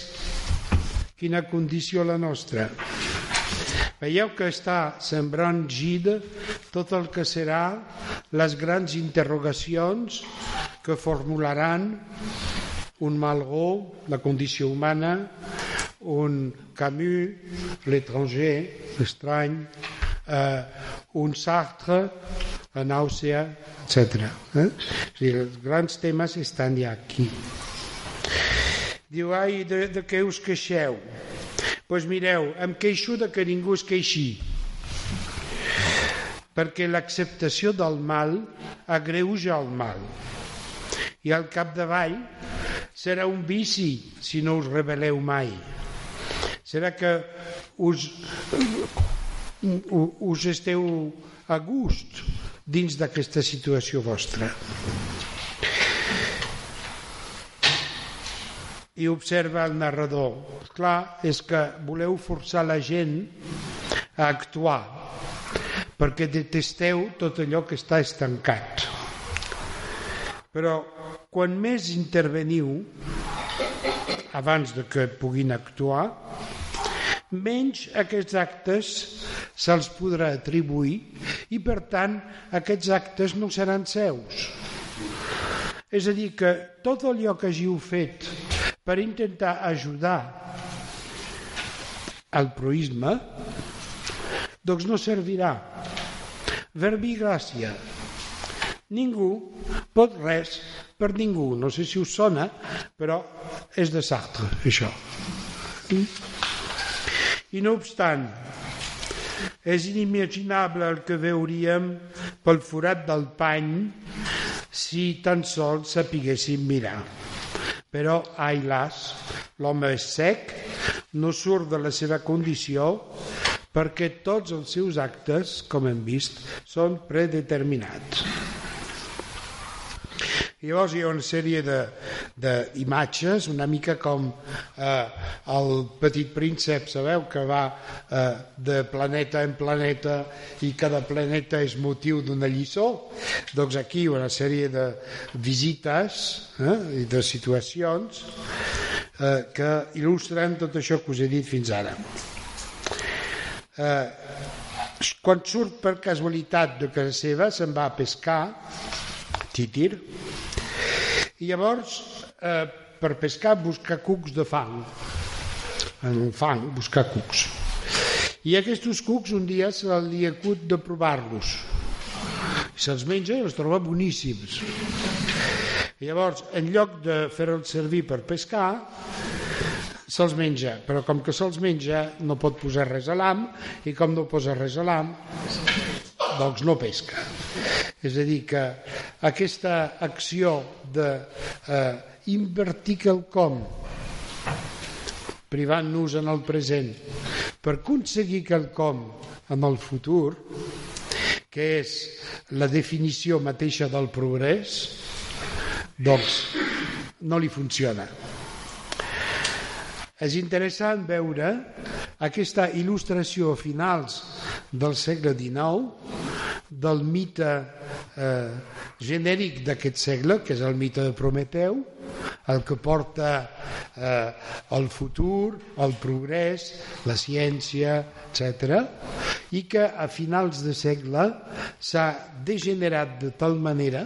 Speaker 3: quina condició la nostra. Veieu que està sembrant gid tot el que serà les grans interrogacions que formularan un Malraux, la condició humana, un Camus, l'étranger, l'estrany, eh, un Sartre, la nàusea, etc. Eh? els grans temes estan ja aquí. Diu, ai, de, de què us queixeu? Doncs pues mireu, em queixo de que ningú es queixi, perquè l'acceptació del mal agreuja el mal. I al capdavall serà un vici si no us rebel·leu mai serà que us, us esteu a gust dins d'aquesta situació vostra. I observa el narrador. Clar, és que voleu forçar la gent a actuar perquè detesteu tot allò que està estancat. Però quan més interveniu, abans de que puguin actuar, menys aquests actes se'ls podrà atribuir i per tant aquests actes no seran seus. És a dir, que tot allò que hàgiu fet per intentar ajudar al proisme doncs no servirà. Verbi gràcia. Ningú pot res per ningú. No sé si us sona, però és de Sartre, això. I no obstant, és inimaginable el que veuríem pel forat del pany si tan sols sapiguéssim mirar. Però, ai las, l'home és sec, no surt de la seva condició perquè tots els seus actes, com hem vist, són predeterminats. I llavors hi ha una sèrie d'imatges, una mica com eh, el petit príncep, sabeu, que va eh, de planeta en planeta i cada planeta és motiu d'una lliçó. Doncs aquí una sèrie de visites eh, i de situacions eh, que il·lustren tot això que us he dit fins ara. Eh, quan surt per casualitat de casa seva se'n va a pescar, titir, i llavors, eh, per pescar, buscar cucs de fang. En el fang, buscar cucs. I aquests cucs un dia se li acut de provar-los. Se'ls menja i els troba boníssims. I llavors, en lloc de fer-los servir per pescar, se'ls menja, però com que se'ls menja no pot posar res a l'am i com no posa res a l'am doncs no pesca. És a dir, que aquesta acció d'invertir eh, quelcom privant-nos en el present per aconseguir quelcom en el futur, que és la definició mateixa del progrés, doncs no li funciona. És interessant veure aquesta il·lustració a finals del segle XIX del mite eh, genèric d'aquest segle, que és el mite de Prometeu, el que porta eh, el futur, el progrés, la ciència, etc. I que a finals de segle s'ha degenerat de tal manera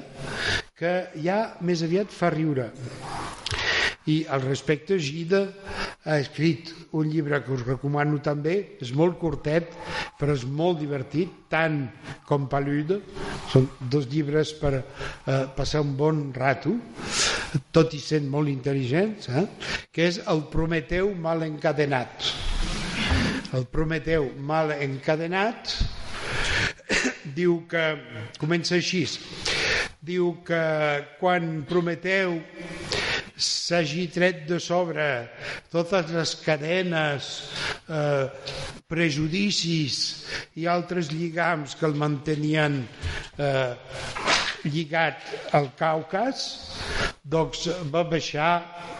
Speaker 3: que ja més aviat fa riure. I al respecte Gida ha escrit un llibre que us recomano també, és molt curtet, però és molt divertit, tant com Palude, són dos llibres per eh, passar un bon rato, tot i sent molt intel·ligents, eh? que és El Prometeu mal encadenat. El Prometeu mal encadenat diu que, comença així, diu que quan Prometeu s'hagi tret de sobre totes les cadenes, eh, prejudicis i altres lligams que el mantenien eh, lligat al Caucas, doncs va baixar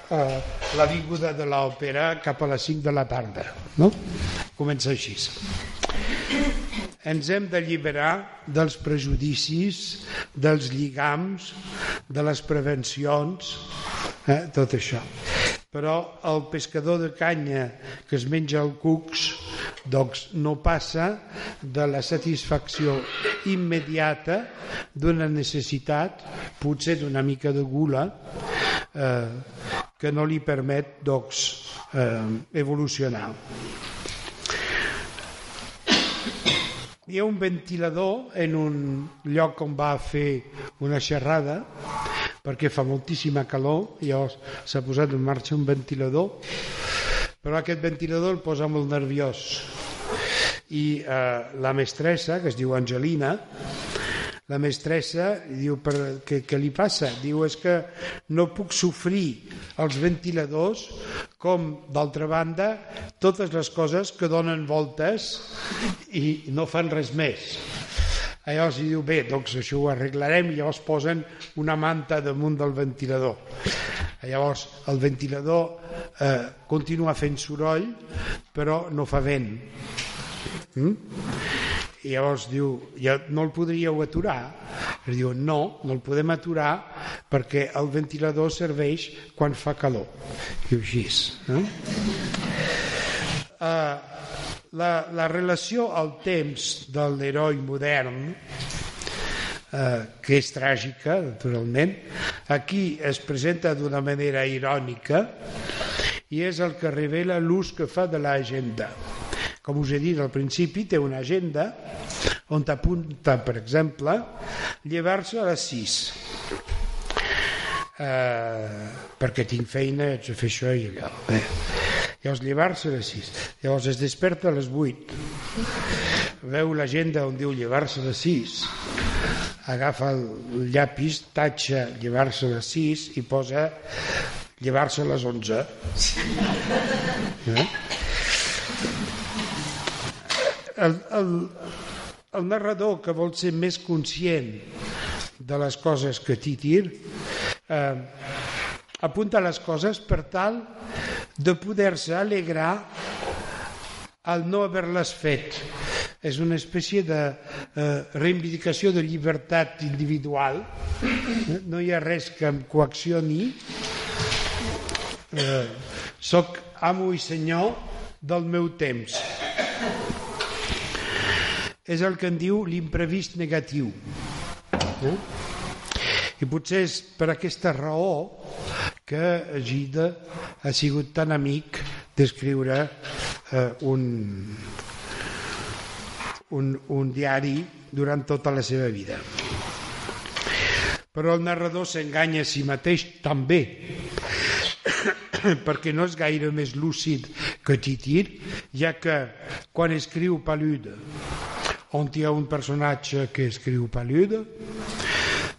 Speaker 3: eh, l'avinguda de l'òpera cap a les 5 de la tarda. No? Comença així. Ens hem d'alliberar dels prejudicis, dels lligams, de les prevencions, eh, tot això. Però el pescador de canya que es menja el cucs doncs no passa de la satisfacció immediata d'una necessitat, potser d'una mica de gula, eh, que no li permet doncs, eh, evolucionar. Hi ha un ventilador en un lloc on va fer una xerrada perquè fa moltíssima calor, i llavors s'ha posat en marxa un ventilador, però aquest ventilador el posa molt nerviós. I eh, la mestressa, que es diu Angelina, la mestressa diu, per, què, què li passa? Diu, és que no puc sofrir els ventiladors com, d'altra banda, totes les coses que donen voltes i no fan res més. Llavors diu, bé, doncs això ho arreglarem i llavors posen una manta damunt del ventilador. Llavors el ventilador eh, continua fent soroll però no fa vent. Mm? I llavors diu, ja no el podríeu aturar? Es diu, no, no el podem aturar perquè el ventilador serveix quan fa calor. Diu així. Eh? Uh, la, la relació al temps de l'heroi modern, eh, que és tràgica, naturalment, aquí es presenta d'una manera irònica i és el que revela l'ús que fa de l'agenda. Com us he dit al principi, té una agenda on apunta, per exemple, llevar-se a les 6. eh, perquè tinc feina, haig de fer això i allò. Bé. Llavors llevar-se a les 6. Llavors es desperta a les 8. Veu l'agenda on diu llevar-se a les 6. Agafa el llapis, tatxa llevar-se a les 6 i posa llevar-se a les 11. Eh? El, el, el narrador que vol ser més conscient de les coses que titir eh, apunta les coses per tal de poder-se alegrar al no haver-les fet. És una espècie de eh, reivindicació de llibertat individual. No hi ha res que em coaccioni. Eh, soc amo i senyor del meu temps. És el que en diu l'imprevist negatiu. Eh? I potser és per aquesta raó que Gida ha sigut tan amic d'escriure eh, un, un, un diari durant tota la seva vida. Però el narrador s'enganya a si mateix també, perquè no és gaire més lúcid que Titir, ja que quan escriu Palude, on hi ha un personatge que escriu Palude,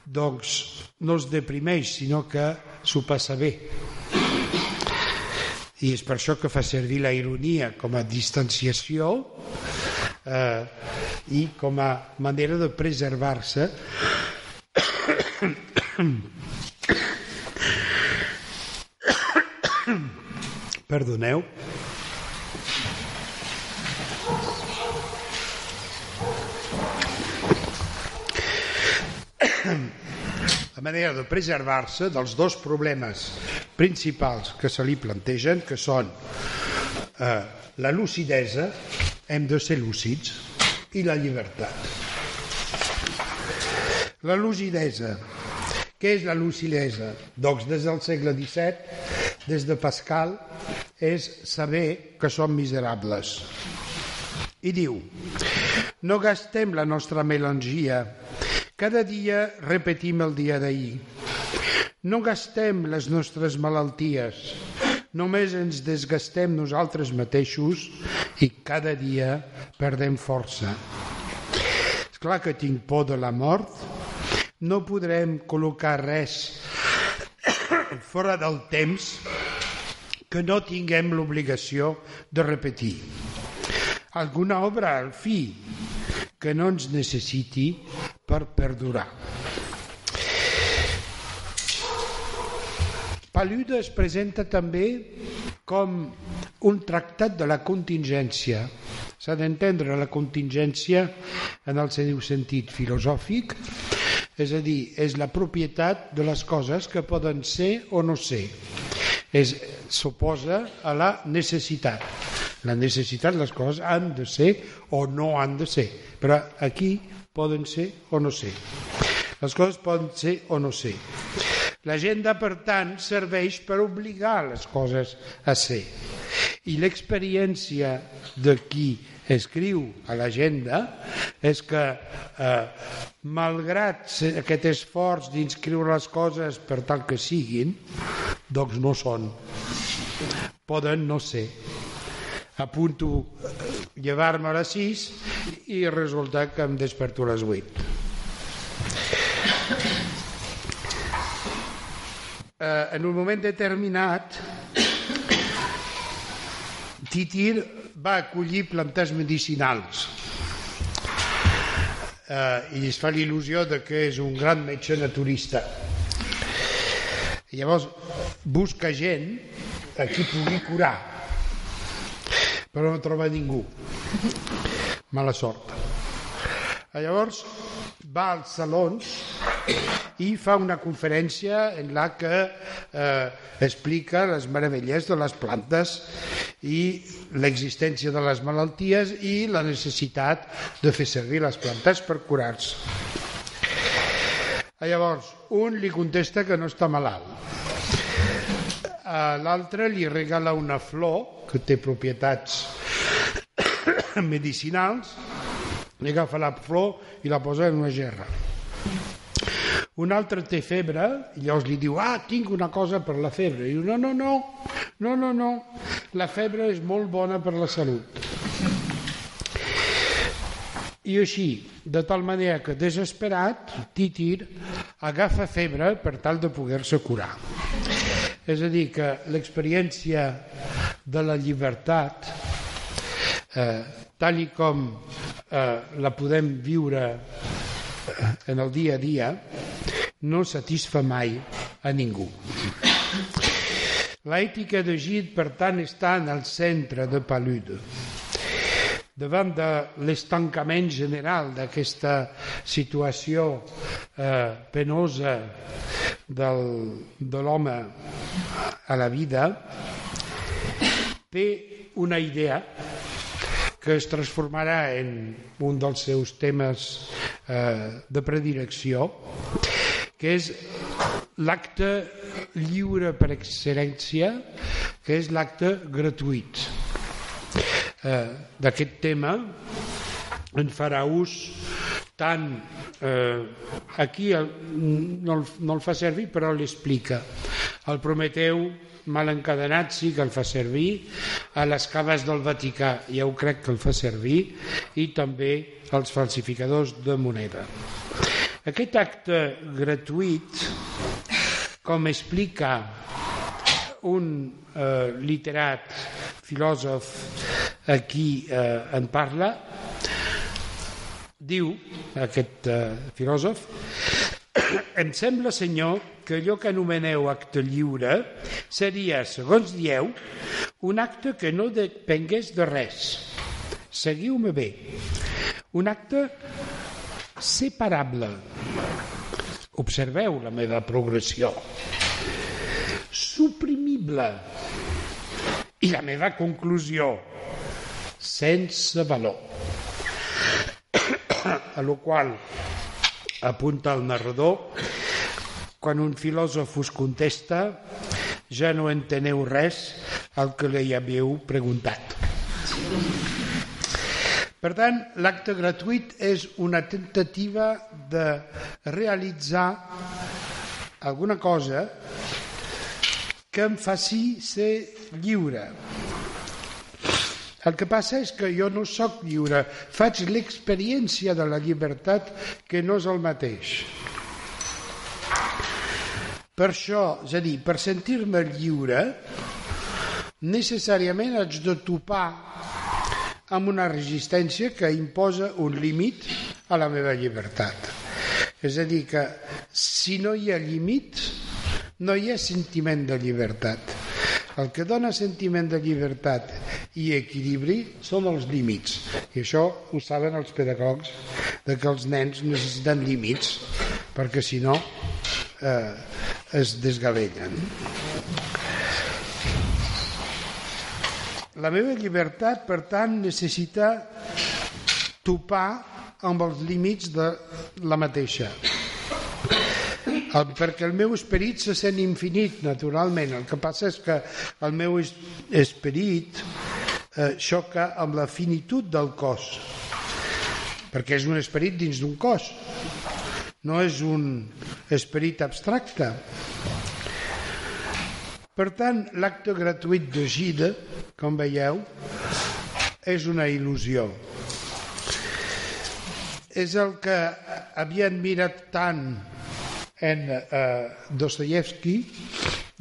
Speaker 3: doncs no es deprimeix, sinó que s'ho passa bé. I és per això que fa servir la ironia com a distanciació eh, i com a manera de preservar-se Perdoneu. Manera de preservar-se dels dos problemes principals que se li plantegen, que són eh, la lucidesa, hem de ser lúcids, i la llibertat. La lucidesa. Què és la lucidesa? Doncs des del segle XVII, des de Pascal, és saber que som miserables. I diu, no gastem la nostra melangia cada dia repetim el dia d'ahir. No gastem les nostres malalties, només ens desgastem nosaltres mateixos i cada dia perdem força. És clar que tinc por de la mort, no podrem col·locar res fora del temps que no tinguem l'obligació de repetir. Alguna obra al fi que no ens necessiti per perdurar. Paluda es presenta també com un tractat de la contingència. S'ha d'entendre la contingència en el seu sentit filosòfic, és a dir, és la propietat de les coses que poden ser o no ser. S'oposa a la necessitat. La necessitat, les coses han de ser o no han de ser. Però aquí poden ser o no ser. Les coses poden ser o no ser. L'agenda, per tant, serveix per obligar les coses a ser. I l'experiència de qui escriu a l'agenda és que, eh, malgrat aquest esforç d'inscriure les coses per tal que siguin, doncs no són. Poden no ser apunto llevar-me a les 6 i resulta que em desperto a les 8. Eh, en un moment determinat, Titir va acollir plantes medicinals eh, i es fa l'il·lusió de que és un gran metge naturista. Llavors busca gent a qui pugui curar però no troba ningú. Mala sort. Llavors va als salons i fa una conferència en la que eh, explica les meravelles de les plantes i l'existència de les malalties i la necessitat de fer servir les plantes per curar-se. Llavors, un li contesta que no està malalt l'altre li regala una flor que té propietats medicinals, li agafa la flor i la posa en una gerra. un altre té febre i llavors li diu, ah, tinc una cosa per la febre. I diu, no, no, no, no, no, no, la febre és molt bona per la salut. I així, de tal manera que desesperat, Títir agafa febre per tal de poder-se curar. És a dir, que l'experiència de la llibertat, eh, tal i com eh, la podem viure eh, en el dia a dia, no satisfa mai a ningú. L'ètica de Gide, per tant, està en el centre de Palude. Davant de l'estancament general d'aquesta situació eh, penosa del, de l'home a la vida, té una idea que es transformarà en un dels seus temes eh, de predilecció, que és l'acte lliure per excel·lència, que és l'acte gratuït. Eh, D'aquest tema en farà ús tant eh, aquí el, no, el, no el fa servir però l'explica el Prometeu mal encadenat sí que el fa servir a les caves del Vaticà ja ho crec que el fa servir i també als falsificadors de moneda. Aquest acte gratuït, com explica un eh, literat, filòsof, aquí eh, en parla, diu aquest eh, filòsof, em sembla, senyor, que allò que anomeneu acte lliure seria, segons dieu, un acte que no depengués de res. Seguiu-me bé. Un acte separable. Observeu la meva progressió. Suprimible. I la meva conclusió. Sense valor. A lo qual apunta el narrador quan un filòsof us contesta ja no enteneu res el que li havíeu preguntat. Per tant, l'acte gratuït és una tentativa de realitzar alguna cosa que em faci ser lliure. El que passa és que jo no sóc lliure, faig l'experiència de la llibertat que no és el mateix. Per això, és a dir, per sentir-me lliure, necessàriament haig de topar amb una resistència que imposa un límit a la meva llibertat. És a dir, que si no hi ha límit, no hi ha sentiment de llibertat. El que dona sentiment de llibertat i equilibri són els límits. I això ho saben els pedagogs, de que els nens necessiten límits, perquè si no eh, es desgavellen. La meva llibertat, per tant, necessita topar amb els límits de la mateixa. El, perquè el meu esperit se sent infinit, naturalment. El que passa és que el meu esperit eh, xoca amb la finitud del cos, perquè és un esperit dins d'un cos, no és un esperit abstracte. Per tant, l'acte gratuït de Gide, com veieu, és una il·lusió. És el que havien mirat tant en eh, Dostoyevsky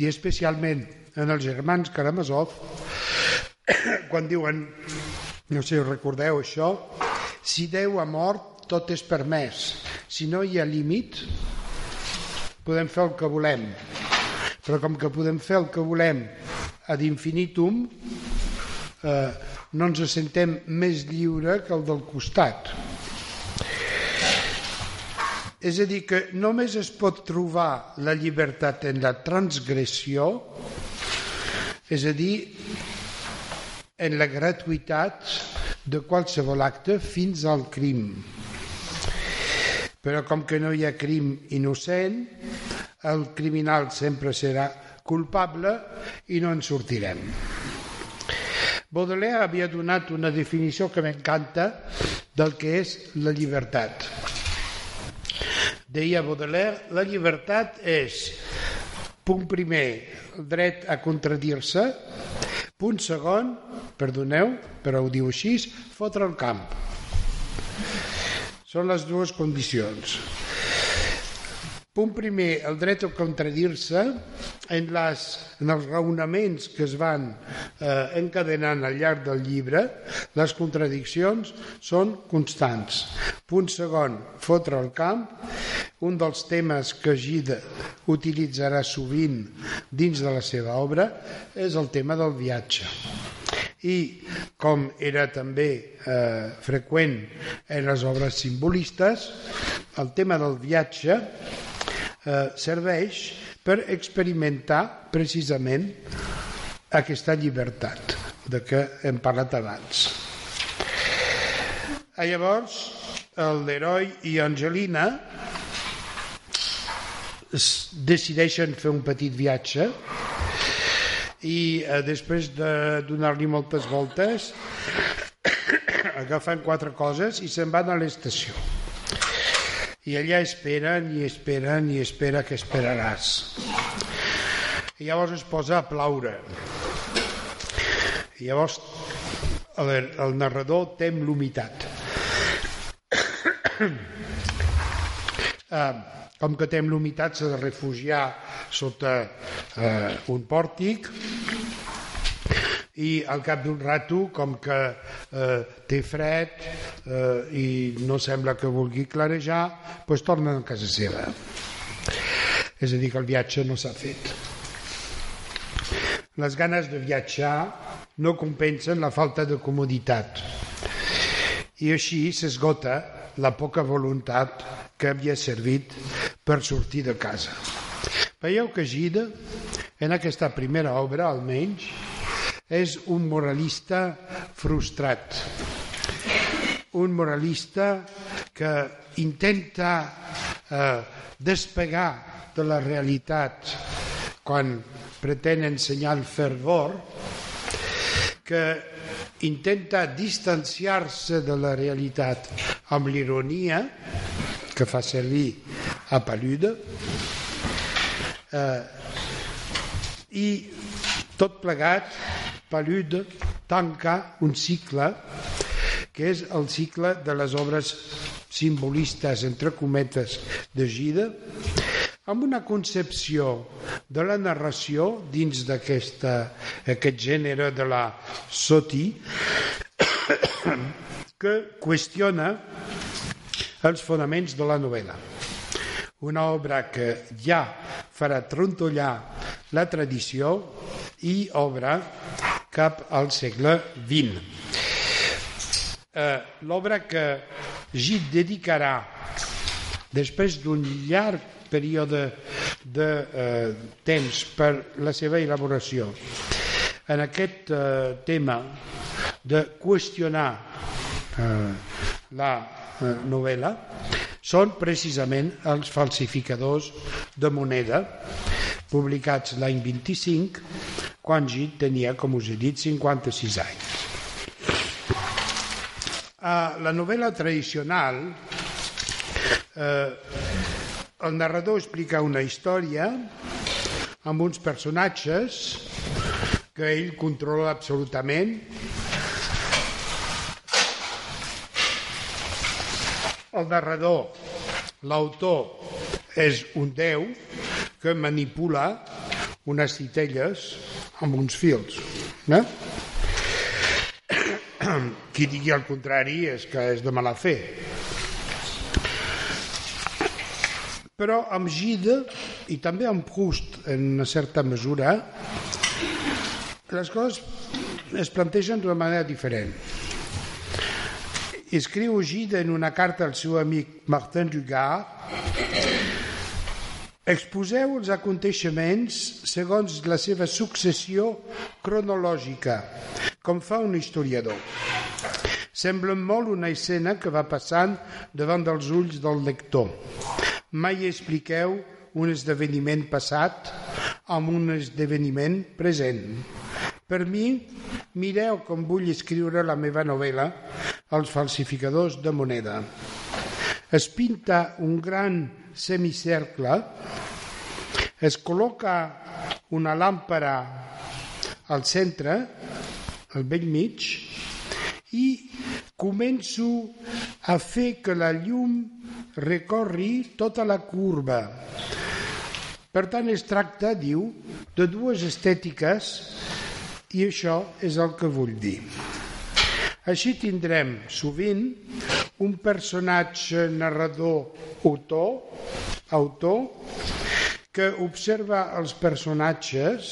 Speaker 3: i especialment en els germans Karamazov quan diuen, no sé si recordeu això, si Déu ha mort tot és permès, si no hi ha límit podem fer el que volem. Però com que podem fer el que volem ad infinitum eh, no ens sentem més lliure que el del costat és a dir que només es pot trobar la llibertat en la transgressió és a dir en la gratuïtat de qualsevol acte fins al crim però com que no hi ha crim innocent el criminal sempre serà culpable i no en sortirem. Baudelaire havia donat una definició que m'encanta del que és la llibertat. Deia Baudelaire, la llibertat és, punt primer, el dret a contradir-se, punt segon, perdoneu, però ho diu així, fotre el camp. Són les dues condicions. Punt primer, el dret a contradir-se en, les, en els raonaments que es van eh, encadenant al llarg del llibre, les contradiccions són constants. Punt segon, fotre el camp, un dels temes que Gide utilitzarà sovint dins de la seva obra és el tema del viatge i com era també eh, freqüent en les obres simbolistes, el tema del viatge eh, serveix per experimentar precisament aquesta llibertat de què hem parlat abans. A llavors, l'heroi i Angelina decideixen fer un petit viatge i eh, després de donar-li moltes voltes agafen quatre coses i se'n van a l'estació. I allà esperen i esperen i espera que esperaràs. I llavors es posa a plaure i llavors el, el narrador tem l'humitat eh, com que tem l'humitat s'ha de refugiar sota eh, un pòrtic i al cap d'un rato, com que eh, té fred eh, i no sembla que vulgui clarejar, doncs torna a casa seva. És a dir, que el viatge no s'ha fet. Les ganes de viatjar no compensen la falta de comoditat. I així s'esgota la poca voluntat que havia servit per sortir de casa. Veieu que Gide, en aquesta primera obra almenys, és un moralista frustrat, un moralista que intenta eh, despegar de la realitat quan pretén ensenyar el fervor, que intenta distanciar-se de la realitat amb l'ironia que fa servir a Palude eh, i tot plegat Palude tanca un cicle que és el cicle de les obres simbolistes, entre cometes, de Gide, amb una concepció de la narració dins d'aquest gènere de la soti que qüestiona els fonaments de la novel·la. Una obra que ja farà trontollar la tradició i obra cap al segle XX. Eh, L'obra que Gide dedicarà després d'un llarg període de eh, temps per la seva elaboració en aquest eh, tema de qüestionar eh, la eh, novel·la són precisament els falsificadors de moneda publicats l'any 25 quan Gide tenia, com us he dit, 56 anys. A la novel·la tradicional eh, el narrador explica una història amb uns personatges que ell controla absolutament el narrador, l'autor, és un déu que manipula unes titelles amb uns fils. Eh? Qui digui el contrari és que és de mala fe. Però amb Gide i també amb Proust en una certa mesura les coses es plantegen d'una manera diferent. Escriu Gide en una carta al seu amic Martin Dugard Exposeu els aconteixements segons la seva successió cronològica, com fa un historiador. Sembla molt una escena que va passant davant dels ulls del lector. Mai expliqueu un esdeveniment passat amb un esdeveniment present. Per mi, mireu com vull escriure la meva novel·la Els falsificadors de moneda. es pinta un gran semicercle, es col·loca una làmpara al centre, al vell mig, i començo a fer que la llum recorri tota la curva. Per tant, es tracta, diu, de dues estètiques i això és el que vull dir. Així tindrem sovint un personatge narrador autor, autor que observa els personatges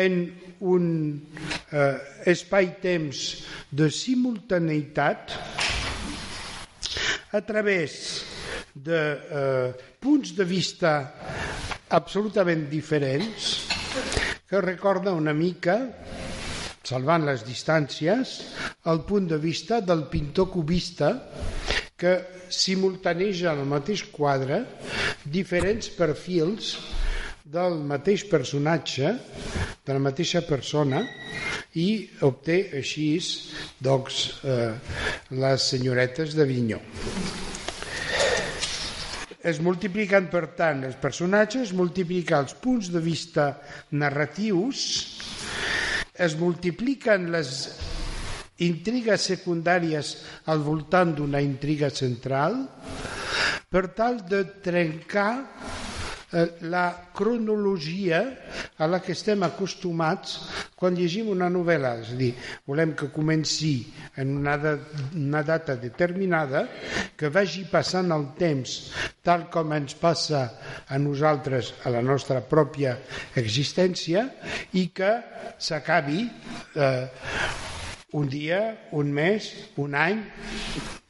Speaker 3: en un eh, espai-temps de simultaneïtat a través de eh, punts de vista absolutament diferents que recorda una mica salvant les distàncies, el punt de vista del pintor cubista que simultaneja en el mateix quadre diferents perfils del mateix personatge, de la mateixa persona, i obté així doncs, eh, les senyoretes d'Avinyó. Es multipliquen, per tant, els personatges, es multipliquen els punts de vista narratius, es multipliquen les intrigues secundàries al voltant d'una intriga central per tal de trencar la cronologia a la que estem acostumats quan llegim una novel·la, és a dir, volem que comenci en una, de, una data determinada, que vagi passant el temps tal com ens passa a nosaltres, a la nostra pròpia existència, i que s'acabi eh, un dia, un mes, un any,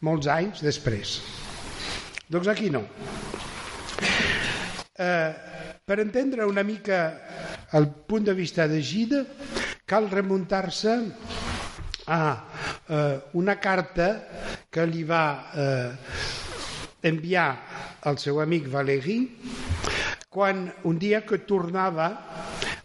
Speaker 3: molts anys després. Doncs aquí no. Eh, per entendre una mica el punt de vista de Gide, cal remuntar-se a eh, una carta que li va eh, enviar al seu amic Valéry quan un dia que tornava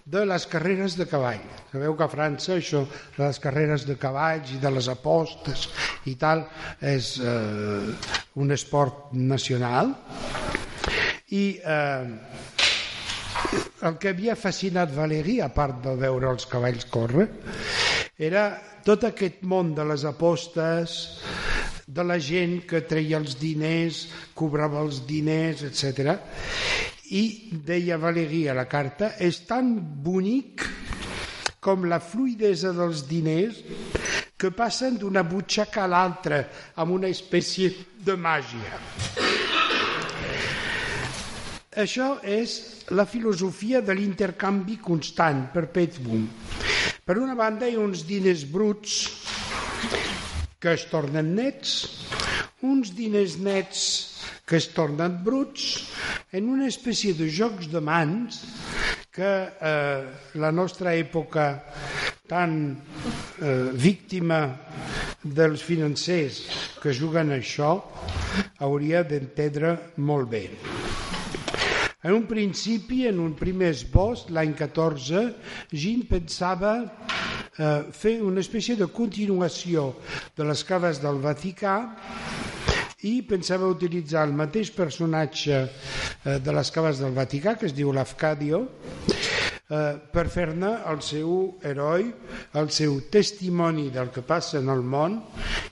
Speaker 3: de les carreres de cavall. Sabeu que a França això de les carreres de cavalls i de les apostes i tal és eh, un esport nacional i eh, el que havia fascinat Valéry, a part de veure els cavalls córrer, era tot aquest món de les apostes, de la gent que treia els diners, cobrava els diners, etc. I deia Valéry a la carta, és tan bonic com la fluidesa dels diners que passen d'una butxaca a l'altra amb una espècie de màgia. Això és la filosofia de l'intercanvi constant, perpetuum. Per una banda, hi ha uns diners bruts que es tornen nets, uns diners nets que es tornen bruts, en una espècie de jocs de mans que eh, la nostra època tan eh, víctima dels financers que juguen això hauria d'entendre molt bé. En un principi, en un primer esbós, l'any 14, Gin pensava eh, fer una espècie de continuació de les caves del Vaticà i pensava utilitzar el mateix personatge eh, de les caves del Vaticà, que es diu l'Afcadio, eh, per fer-ne el seu heroi, el seu testimoni del que passa en el món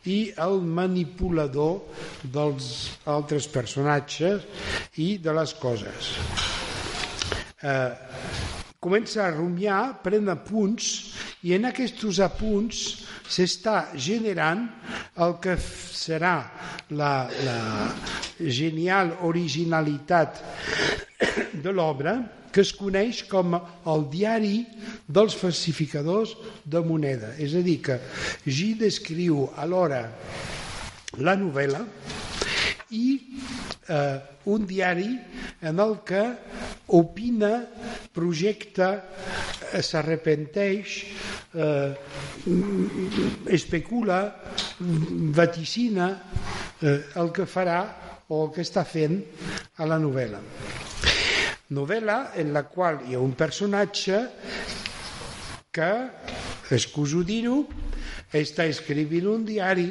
Speaker 3: i el manipulador dels altres personatges i de les coses. Eh, comença a rumiar, pren apunts i en aquests apunts s'està generant el que serà la, la genial originalitat de l'obra que es coneix com el diari dels falsificadors de moneda. És a dir, que Gide escriu alhora la novel·la i eh, un diari en el que opina, projecta, eh, s'arrepenteix, eh, especula, vaticina eh, el que farà o el que està fent a la novel·la. Novel·la en la qual hi ha un personatge que, excuso dir-ho, està escrivint un diari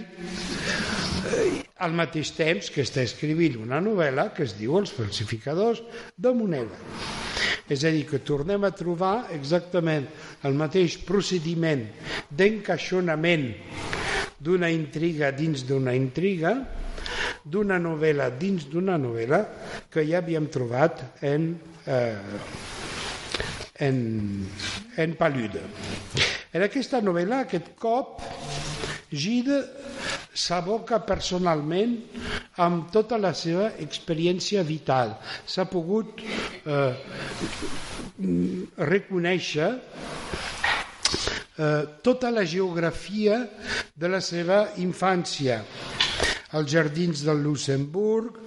Speaker 3: al mateix temps que està escrivint una novel·la que es diu Els falsificadors de moneda. És a dir, que tornem a trobar exactament el mateix procediment d'encaixonament d'una intriga dins d'una intriga, d'una novel·la dins d'una novel·la que ja havíem trobat en, eh, en, en Palude. En aquesta novel·la, aquest cop, Gide s'aboca personalment amb tota la seva experiència vital. S'ha pogut eh, reconèixer eh, tota la geografia de la seva infància els jardins del Luxemburg,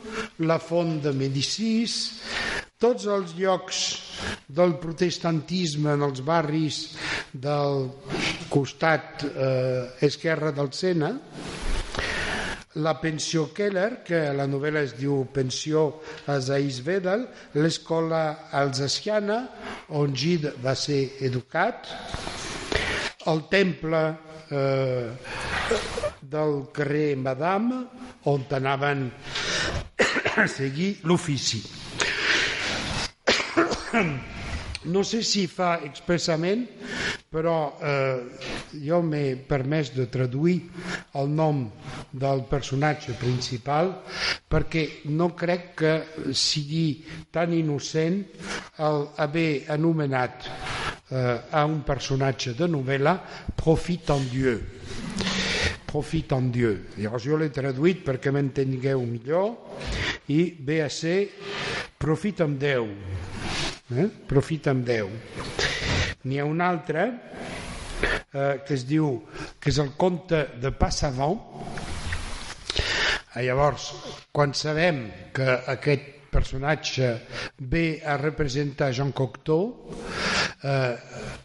Speaker 3: la font de Medicis, tots els llocs del protestantisme en els barris del costat eh, esquerre del Sena, la pensió Keller, que la novel·la es diu Pensió a Zaisvedel, l'escola alsaciana, on Gid va ser educat, el temple eh, del carrer Madame, on anaven a seguir l'ofici. No sé si fa expressament, però eh, jo m'he permès de traduir el nom del personatge principal perquè no crec que sigui tan innocent el haver anomenat eh, a un personatge de novel·la Profit en Dieu. Profit en Dieu. Llavors jo l'he traduït perquè m'entengueu millor i ve a ser Profit en Déu eh? profita amb Déu. N'hi ha un altre eh, que es diu que és el conte de Passavant. Eh, llavors, quan sabem que aquest personatge ve a representar Jean Cocteau, eh,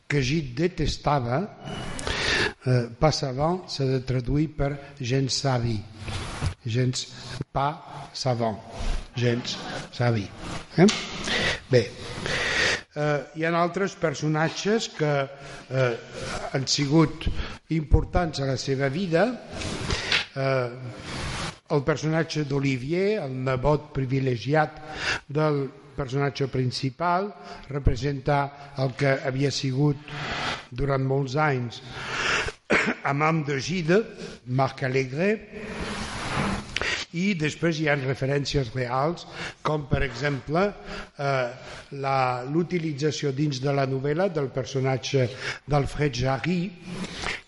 Speaker 3: que Gide detestava, eh, Passavant s'ha de traduir per gens savi, gens pa savant, gens savi. Eh? Bé, eh, hi ha altres personatges que eh, han sigut importants a la seva vida. Eh, el personatge d'Olivier, el nebot privilegiat del personatge principal, representa el que havia sigut durant molts anys amant de Gide, Marc Alegre, i després hi ha referències reals com per exemple eh, l'utilització dins de la novel·la del personatge d'Alfred Jarry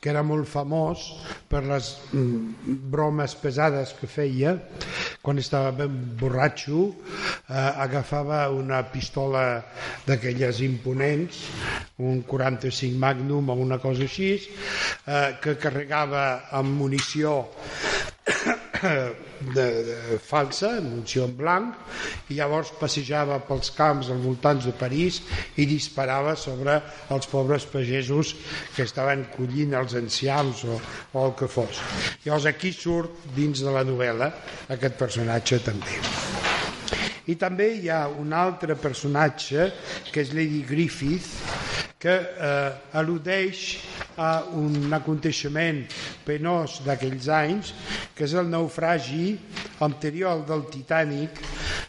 Speaker 3: que era molt famós per les mm, bromes pesades que feia quan estava ben borratxo eh, agafava una pistola d'aquelles imponents un 45 Magnum o una cosa així eh, que carregava amb munició de, de, falsa, munició en blanc, i llavors passejava pels camps al voltant de París i disparava sobre els pobres pagesos que estaven collint els enciams o, o el que fos. Llavors aquí surt dins de la novel·la aquest personatge també. I també hi ha un altre personatge que és Lady Griffith que eh, al·ludeix a un aconteixement penós d'aquells anys, que és el naufragi anterior del Titanic,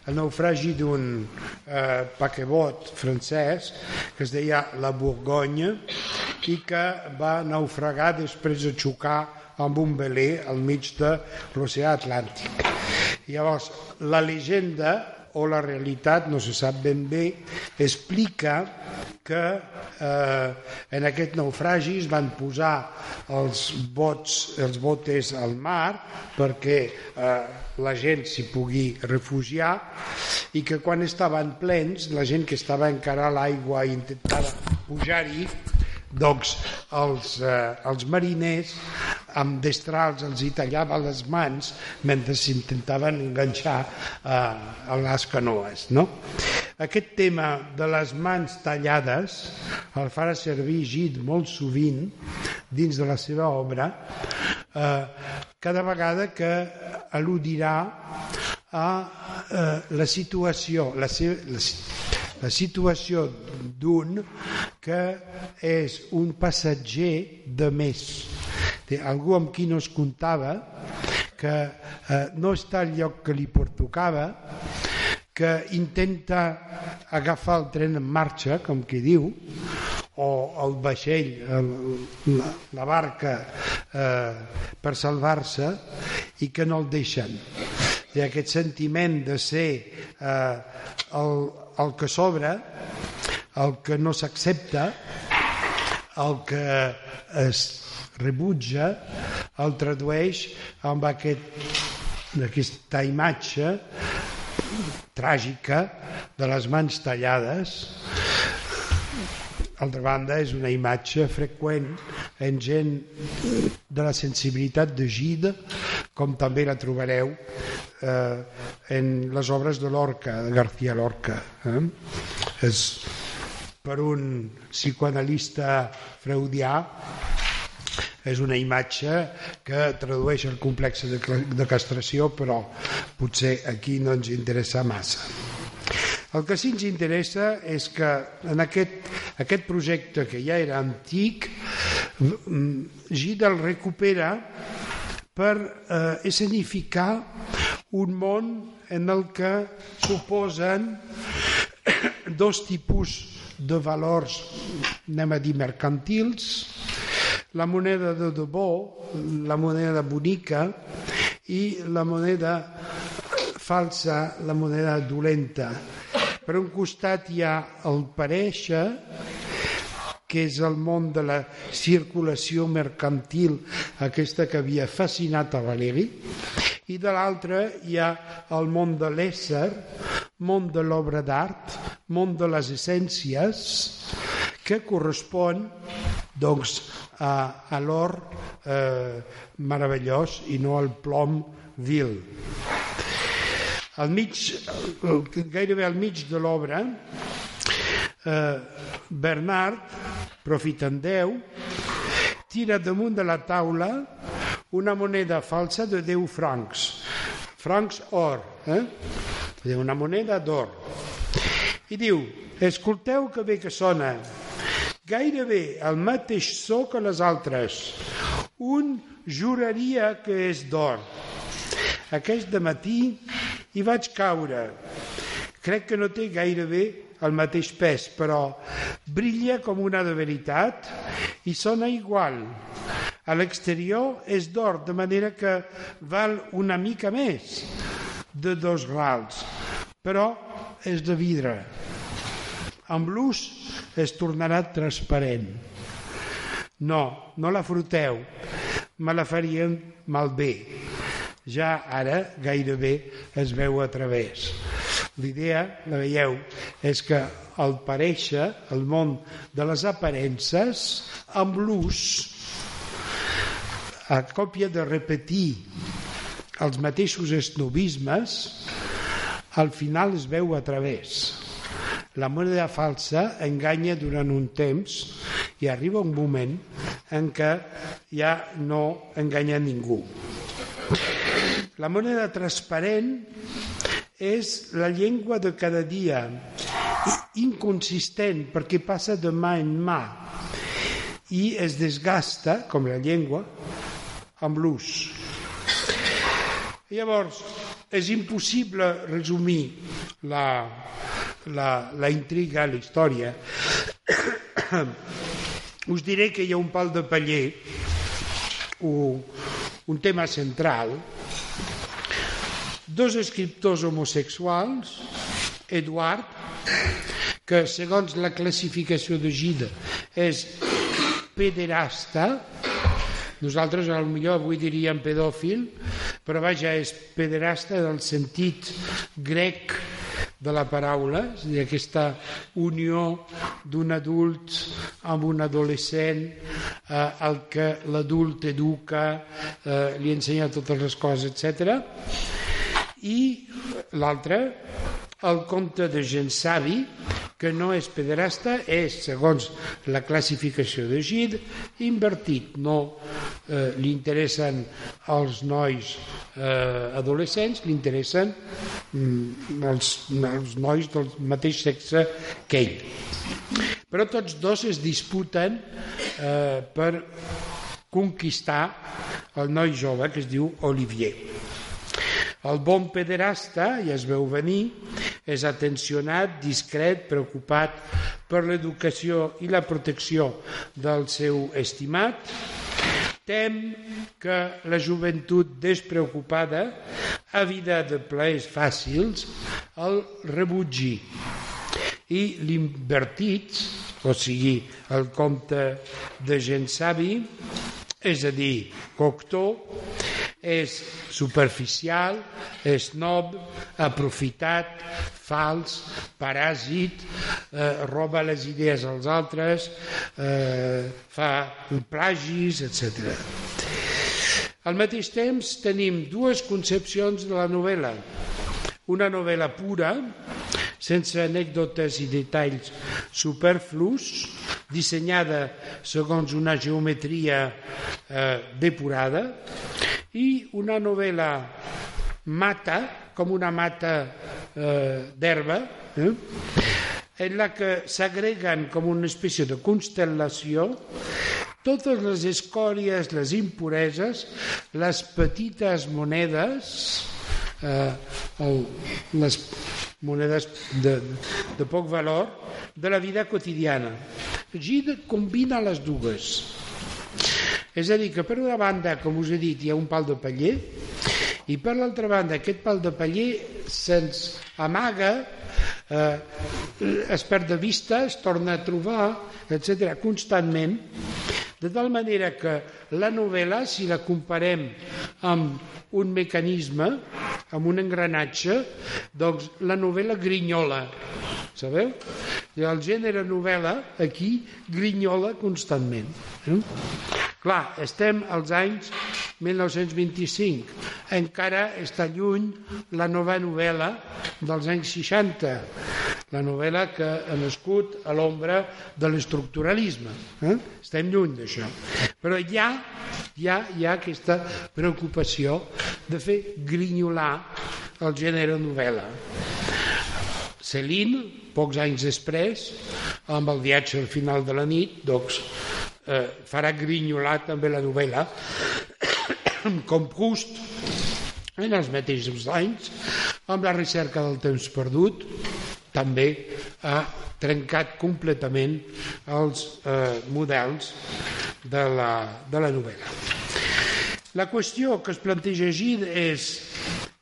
Speaker 3: el naufragi d'un eh, paquebot francès que es deia la Bourgogne i que va naufragar després de xocar amb un veler al mig de l'oceà Atlàntic. Llavors, la llegenda o la realitat, no se sap ben bé, explica que eh, en aquest naufragi es van posar els bots, els botes al mar perquè eh, la gent s'hi pugui refugiar i que quan estaven plens la gent que estava encara a l'aigua i intentava pujar-hi doncs els, eh, els mariners amb destrals els hi tallava les mans mentre s'intentaven enganxar eh, a les canoes. No? Aquest tema de les mans tallades el farà servir Gide molt sovint dins de la seva obra eh, cada vegada que al·ludirà a eh, la situació, la, seva, la, la situació d'un que és un passatger de més, algú amb qui no es comptava, que eh, no està al lloc que li pertocava, que intenta agafar el tren en marxa, com qui diu, o el vaixell, el, la, la barca eh, per salvar-se i que no el deixen. I aquest sentiment de ser eh, el, el que sobra, el que no s'accepta, el que es rebutja, el tradueix amb aquest, aquesta imatge tràgica de les mans tallades. D'altra banda, és una imatge freqüent en gent de la sensibilitat de Gide, com també la trobareu eh, en les obres de Lorca, de García Lorca. Eh? És per un psicoanalista freudià és una imatge que tradueix el complex de, de castració, però potser aquí no ens interessa massa. El que sí ens interessa és que en aquest, aquest projecte que ja era antic, Gida el recupera per eh, escenificar un món en el que suposen dos tipus de valors, anem a dir mercantils, la moneda de debò, la moneda bonica i la moneda falsa, la moneda dolenta. Per un costat hi ha el parèixer, que és el món de la circulació mercantil, aquesta que havia fascinat a Valeri, i de l'altre hi ha el món de l'ésser, món de l'obra d'art, món de les essències, que correspon doncs, a, a l'or eh, meravellós i no al plom vil. Al mig, gairebé al mig de l'obra, eh, Bernard, profitant Déu, tira damunt de la taula una moneda falsa de 10 francs, francs or, eh? una moneda d'or. I diu, escolteu que bé que sona, gairebé el mateix so que les altres. Un juraria que és d'or. Aquest de matí i vaig caure. Crec que no té gairebé el mateix pes, però brilla com una de veritat i sona igual. A l'exterior és d'or, de manera que val una mica més de dos rals, però és de vidre. Amb l'ús es tornarà transparent. No, no la froteu, me la farien malbé ja ara gairebé es veu a través. L'idea, la veieu, és que el pareixer, el món de les aparences, amb l'ús, a còpia de repetir els mateixos esnobismes, al final es veu a través. La moneda falsa enganya durant un temps i arriba un moment en què ja no enganya ningú. La moneda transparent és la llengua de cada dia, inconsistent perquè passa de mà en mà i es desgasta, com la llengua, amb l'ús. Llavors, és impossible resumir la, la, la intriga, la història. Us diré que hi ha un pal de paller, un, un tema central, dos escriptors homosexuals, Eduard, que segons la classificació de Gida és pederasta, nosaltres millor avui diríem pedòfil, però vaja, és pederasta del sentit grec de la paraula, és a dir, aquesta unió d'un adult amb un adolescent eh, al que l'adult educa, eh, li ensenya totes les coses, etc i l'altre, el conte de gent savi, que no és pederasta, és, segons la classificació de Gide, invertit. No eh, li interessen els nois eh, adolescents, li interessen mm, els, els nois del mateix sexe que ell. Però tots dos es disputen eh, per conquistar el noi jove que es diu Olivier. El bon pederasta, ja es veu venir, és atencionat, discret, preocupat per l'educació i la protecció del seu estimat, tem que la joventut despreocupada, vida de plaers fàcils, el rebutgi. I l'invertit, o sigui, el compte de gent savi, és a dir, coctor, és superficial, és nob, aprofitat, fals, paràsit, eh, roba les idees als altres, eh, fa plagis, etc. Al mateix temps tenim dues concepcions de la novel·la. Una novel·la pura, sense anècdotes i detalls superflus, dissenyada segons una geometria eh, depurada, i una novel·la mata, com una mata eh, d'herba, eh, en la que s'agreguen com una espècie de constel·lació totes les escòries, les impureses, les petites monedes, eh, les monedes de, de poc valor de la vida quotidiana. Gide combina les dues és a dir, que per una banda, com us he dit, hi ha un pal de paller i per l'altra banda aquest pal de paller se'ns amaga, eh, es perd de vista, es torna a trobar, etc constantment, de tal manera que la novel·la, si la comparem amb un mecanisme, amb un engranatge, doncs la novel·la grinyola, sabeu? El gènere novel·la aquí grinyola constantment. Eh? Clar, estem als anys 1925. Encara està lluny la nova novel·la dels anys 60, la novel·la que ha nascut a l'ombra de l'estructuralisme. Eh? Estem lluny d'això. Però ja, ja hi ha aquesta preocupació de fer grinyolar el gènere novel·la. Celine, pocs anys després, amb el viatge al final de la nit, doncs, eh, farà grinyolar també la novel·la com Proust en els mateixos anys amb la recerca del temps perdut també ha trencat completament els eh, models de la, de la novel·la. La qüestió que es planteja així és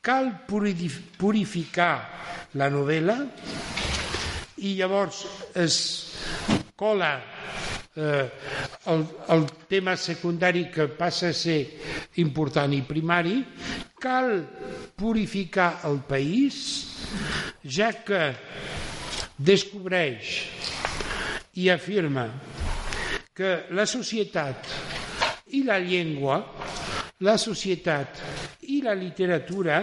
Speaker 3: cal purificar la novel·la i llavors es cola eh, el, el tema secundari que passa a ser important i primari, cal purificar el país, ja que descobreix i afirma que la societat i la llengua, la societat i la literatura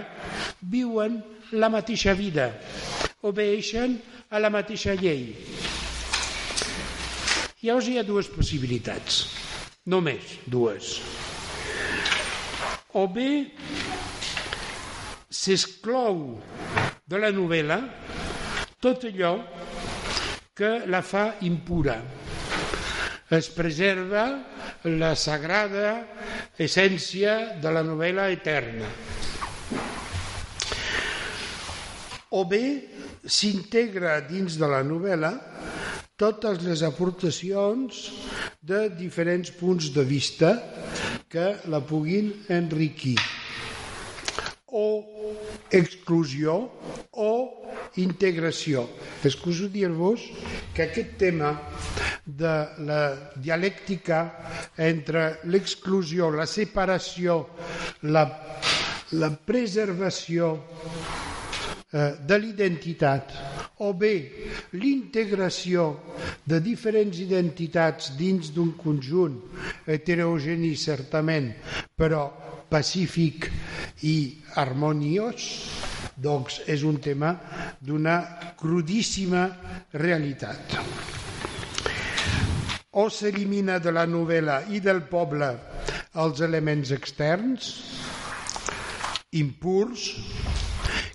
Speaker 3: viuen la mateixa vida, obeixen a la mateixa llei Llavors hi ha dues possibilitats, només dues. O bé s'exclou de la novel·la tot allò que la fa impura. Es preserva la sagrada essència de la novel·la eterna. O bé s'integra dins de la novel·la totes les aportacions de diferents punts de vista que la puguin enriquir o exclusió o integració. Excuso dir-vos que aquest tema de la dialèctica entre l'exclusió, la separació, la, la preservació de l'identitat o bé l'integració de diferents identitats dins d'un conjunt heterogeni certament, però pacífic i harmoniós, doncs és un tema d'una crudíssima realitat. O s'elimina de la novel·la i del poble els elements externs, impurs,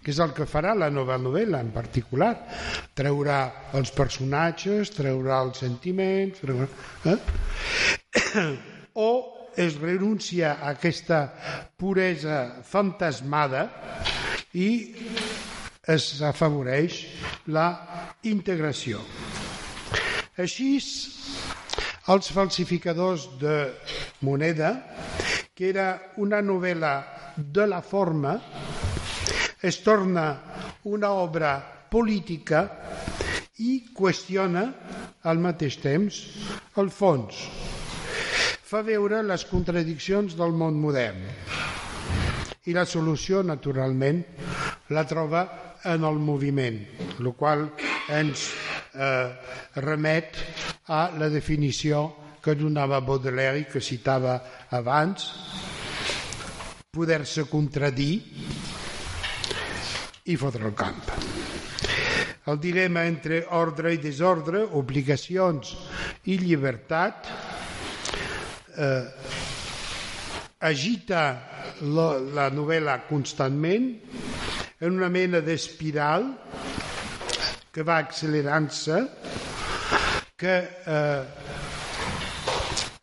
Speaker 3: que és el que farà la nova novel·la en particular. Treurà els personatges, treurà els sentiments, treurà, eh? o es renuncia a aquesta puresa fantasmada i es afavoreix la integració. Així, els falsificadors de moneda, que era una novel·la de la forma, es torna una obra política i qüestiona al mateix temps el fons. Fa veure les contradiccions del món modern i la solució, naturalment, la troba en el moviment, el qual ens eh, remet a la definició que donava Baudelaire i que citava abans, poder-se contradir i fotre el camp. El dilema entre ordre i desordre, obligacions i llibertat eh, agita la, la novel·la constantment en una mena d'espiral que va accelerant-se, que eh,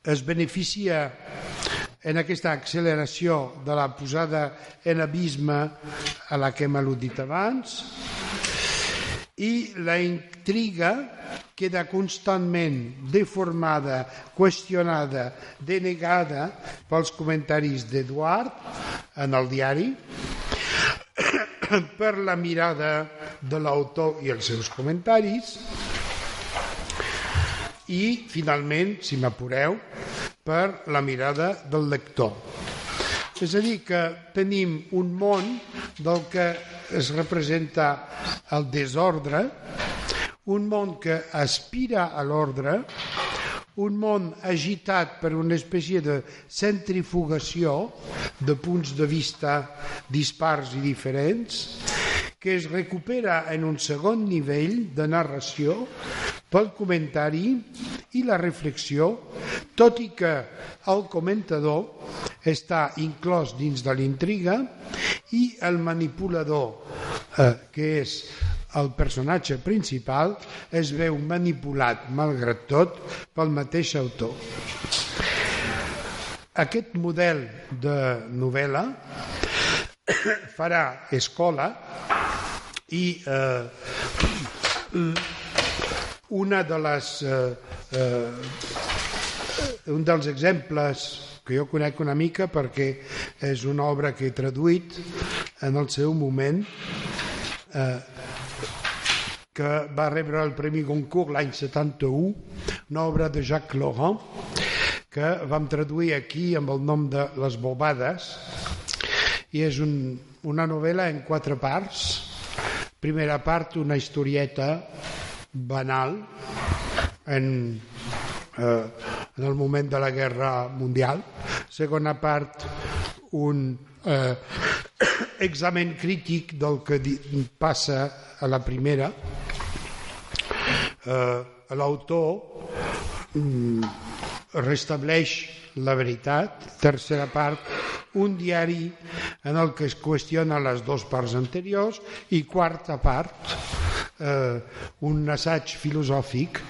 Speaker 3: es beneficia en aquesta acceleració de la posada en abisme a la que hem al·ludit abans i la intriga queda constantment deformada, qüestionada, denegada pels comentaris d'Eduard en el diari per la mirada de l'autor i els seus comentaris. I, finalment, si m'apureu, per la mirada del lector. És a dir, que tenim un món del que es representa el desordre, un món que aspira a l'ordre, un món agitat per una espècie de centrifugació de punts de vista dispars i diferents, que es recupera en un segon nivell de narració pel comentari i la reflexió, tot i que el comentador està inclòs dins de l'intriga i el manipulador, eh, que és el personatge principal es veu manipulat, malgrat tot, pel mateix autor. Aquest model de novel·la farà escola i eh, una de les, eh, eh, un dels exemples que jo conec una mica perquè és una obra que he traduït en el seu moment eh, que va rebre el Premi Goncourt l'any 71, una obra de Jacques Laurent, que vam traduir aquí amb el nom de Les Bobades, i és un, una novel·la en quatre parts. Primera part, una historieta banal en, eh, en el moment de la Guerra Mundial. Segona part, un eh, examen crític del que passa a la primera eh, l'autor mm, restableix la veritat, tercera part, un diari en el que es qüestiona les dues parts anteriors i quarta part, eh, un assaig filosòfic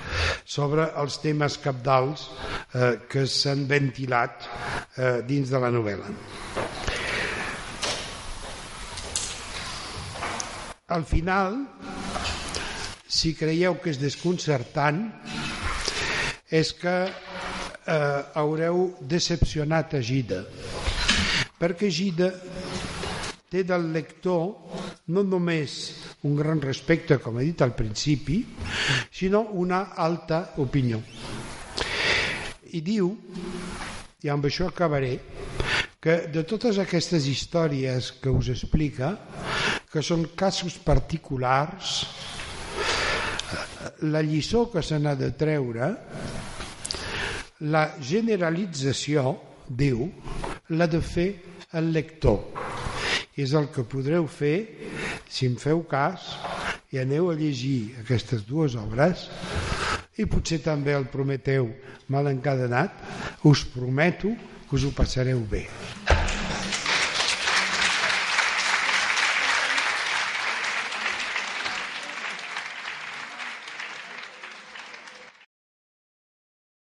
Speaker 3: sobre els temes capdals eh, que s'han ventilat eh, dins de la novel·la. Al final, si creieu que és desconcertant, és que eh, haureu decepcionat a Gida. Perquè Gida té del lector no només un gran respecte, com he dit al principi, sinó una alta opinió. I diu, i amb això acabaré, que de totes aquestes històries que us explica, que són casos particulars, la lliçó que se n'ha de treure, la generalització, diu, l'ha de fer el lector. És el que podreu fer si em feu cas i aneu a llegir aquestes dues obres i potser també el prometeu mal encadenat, us prometo que us ho passareu bé.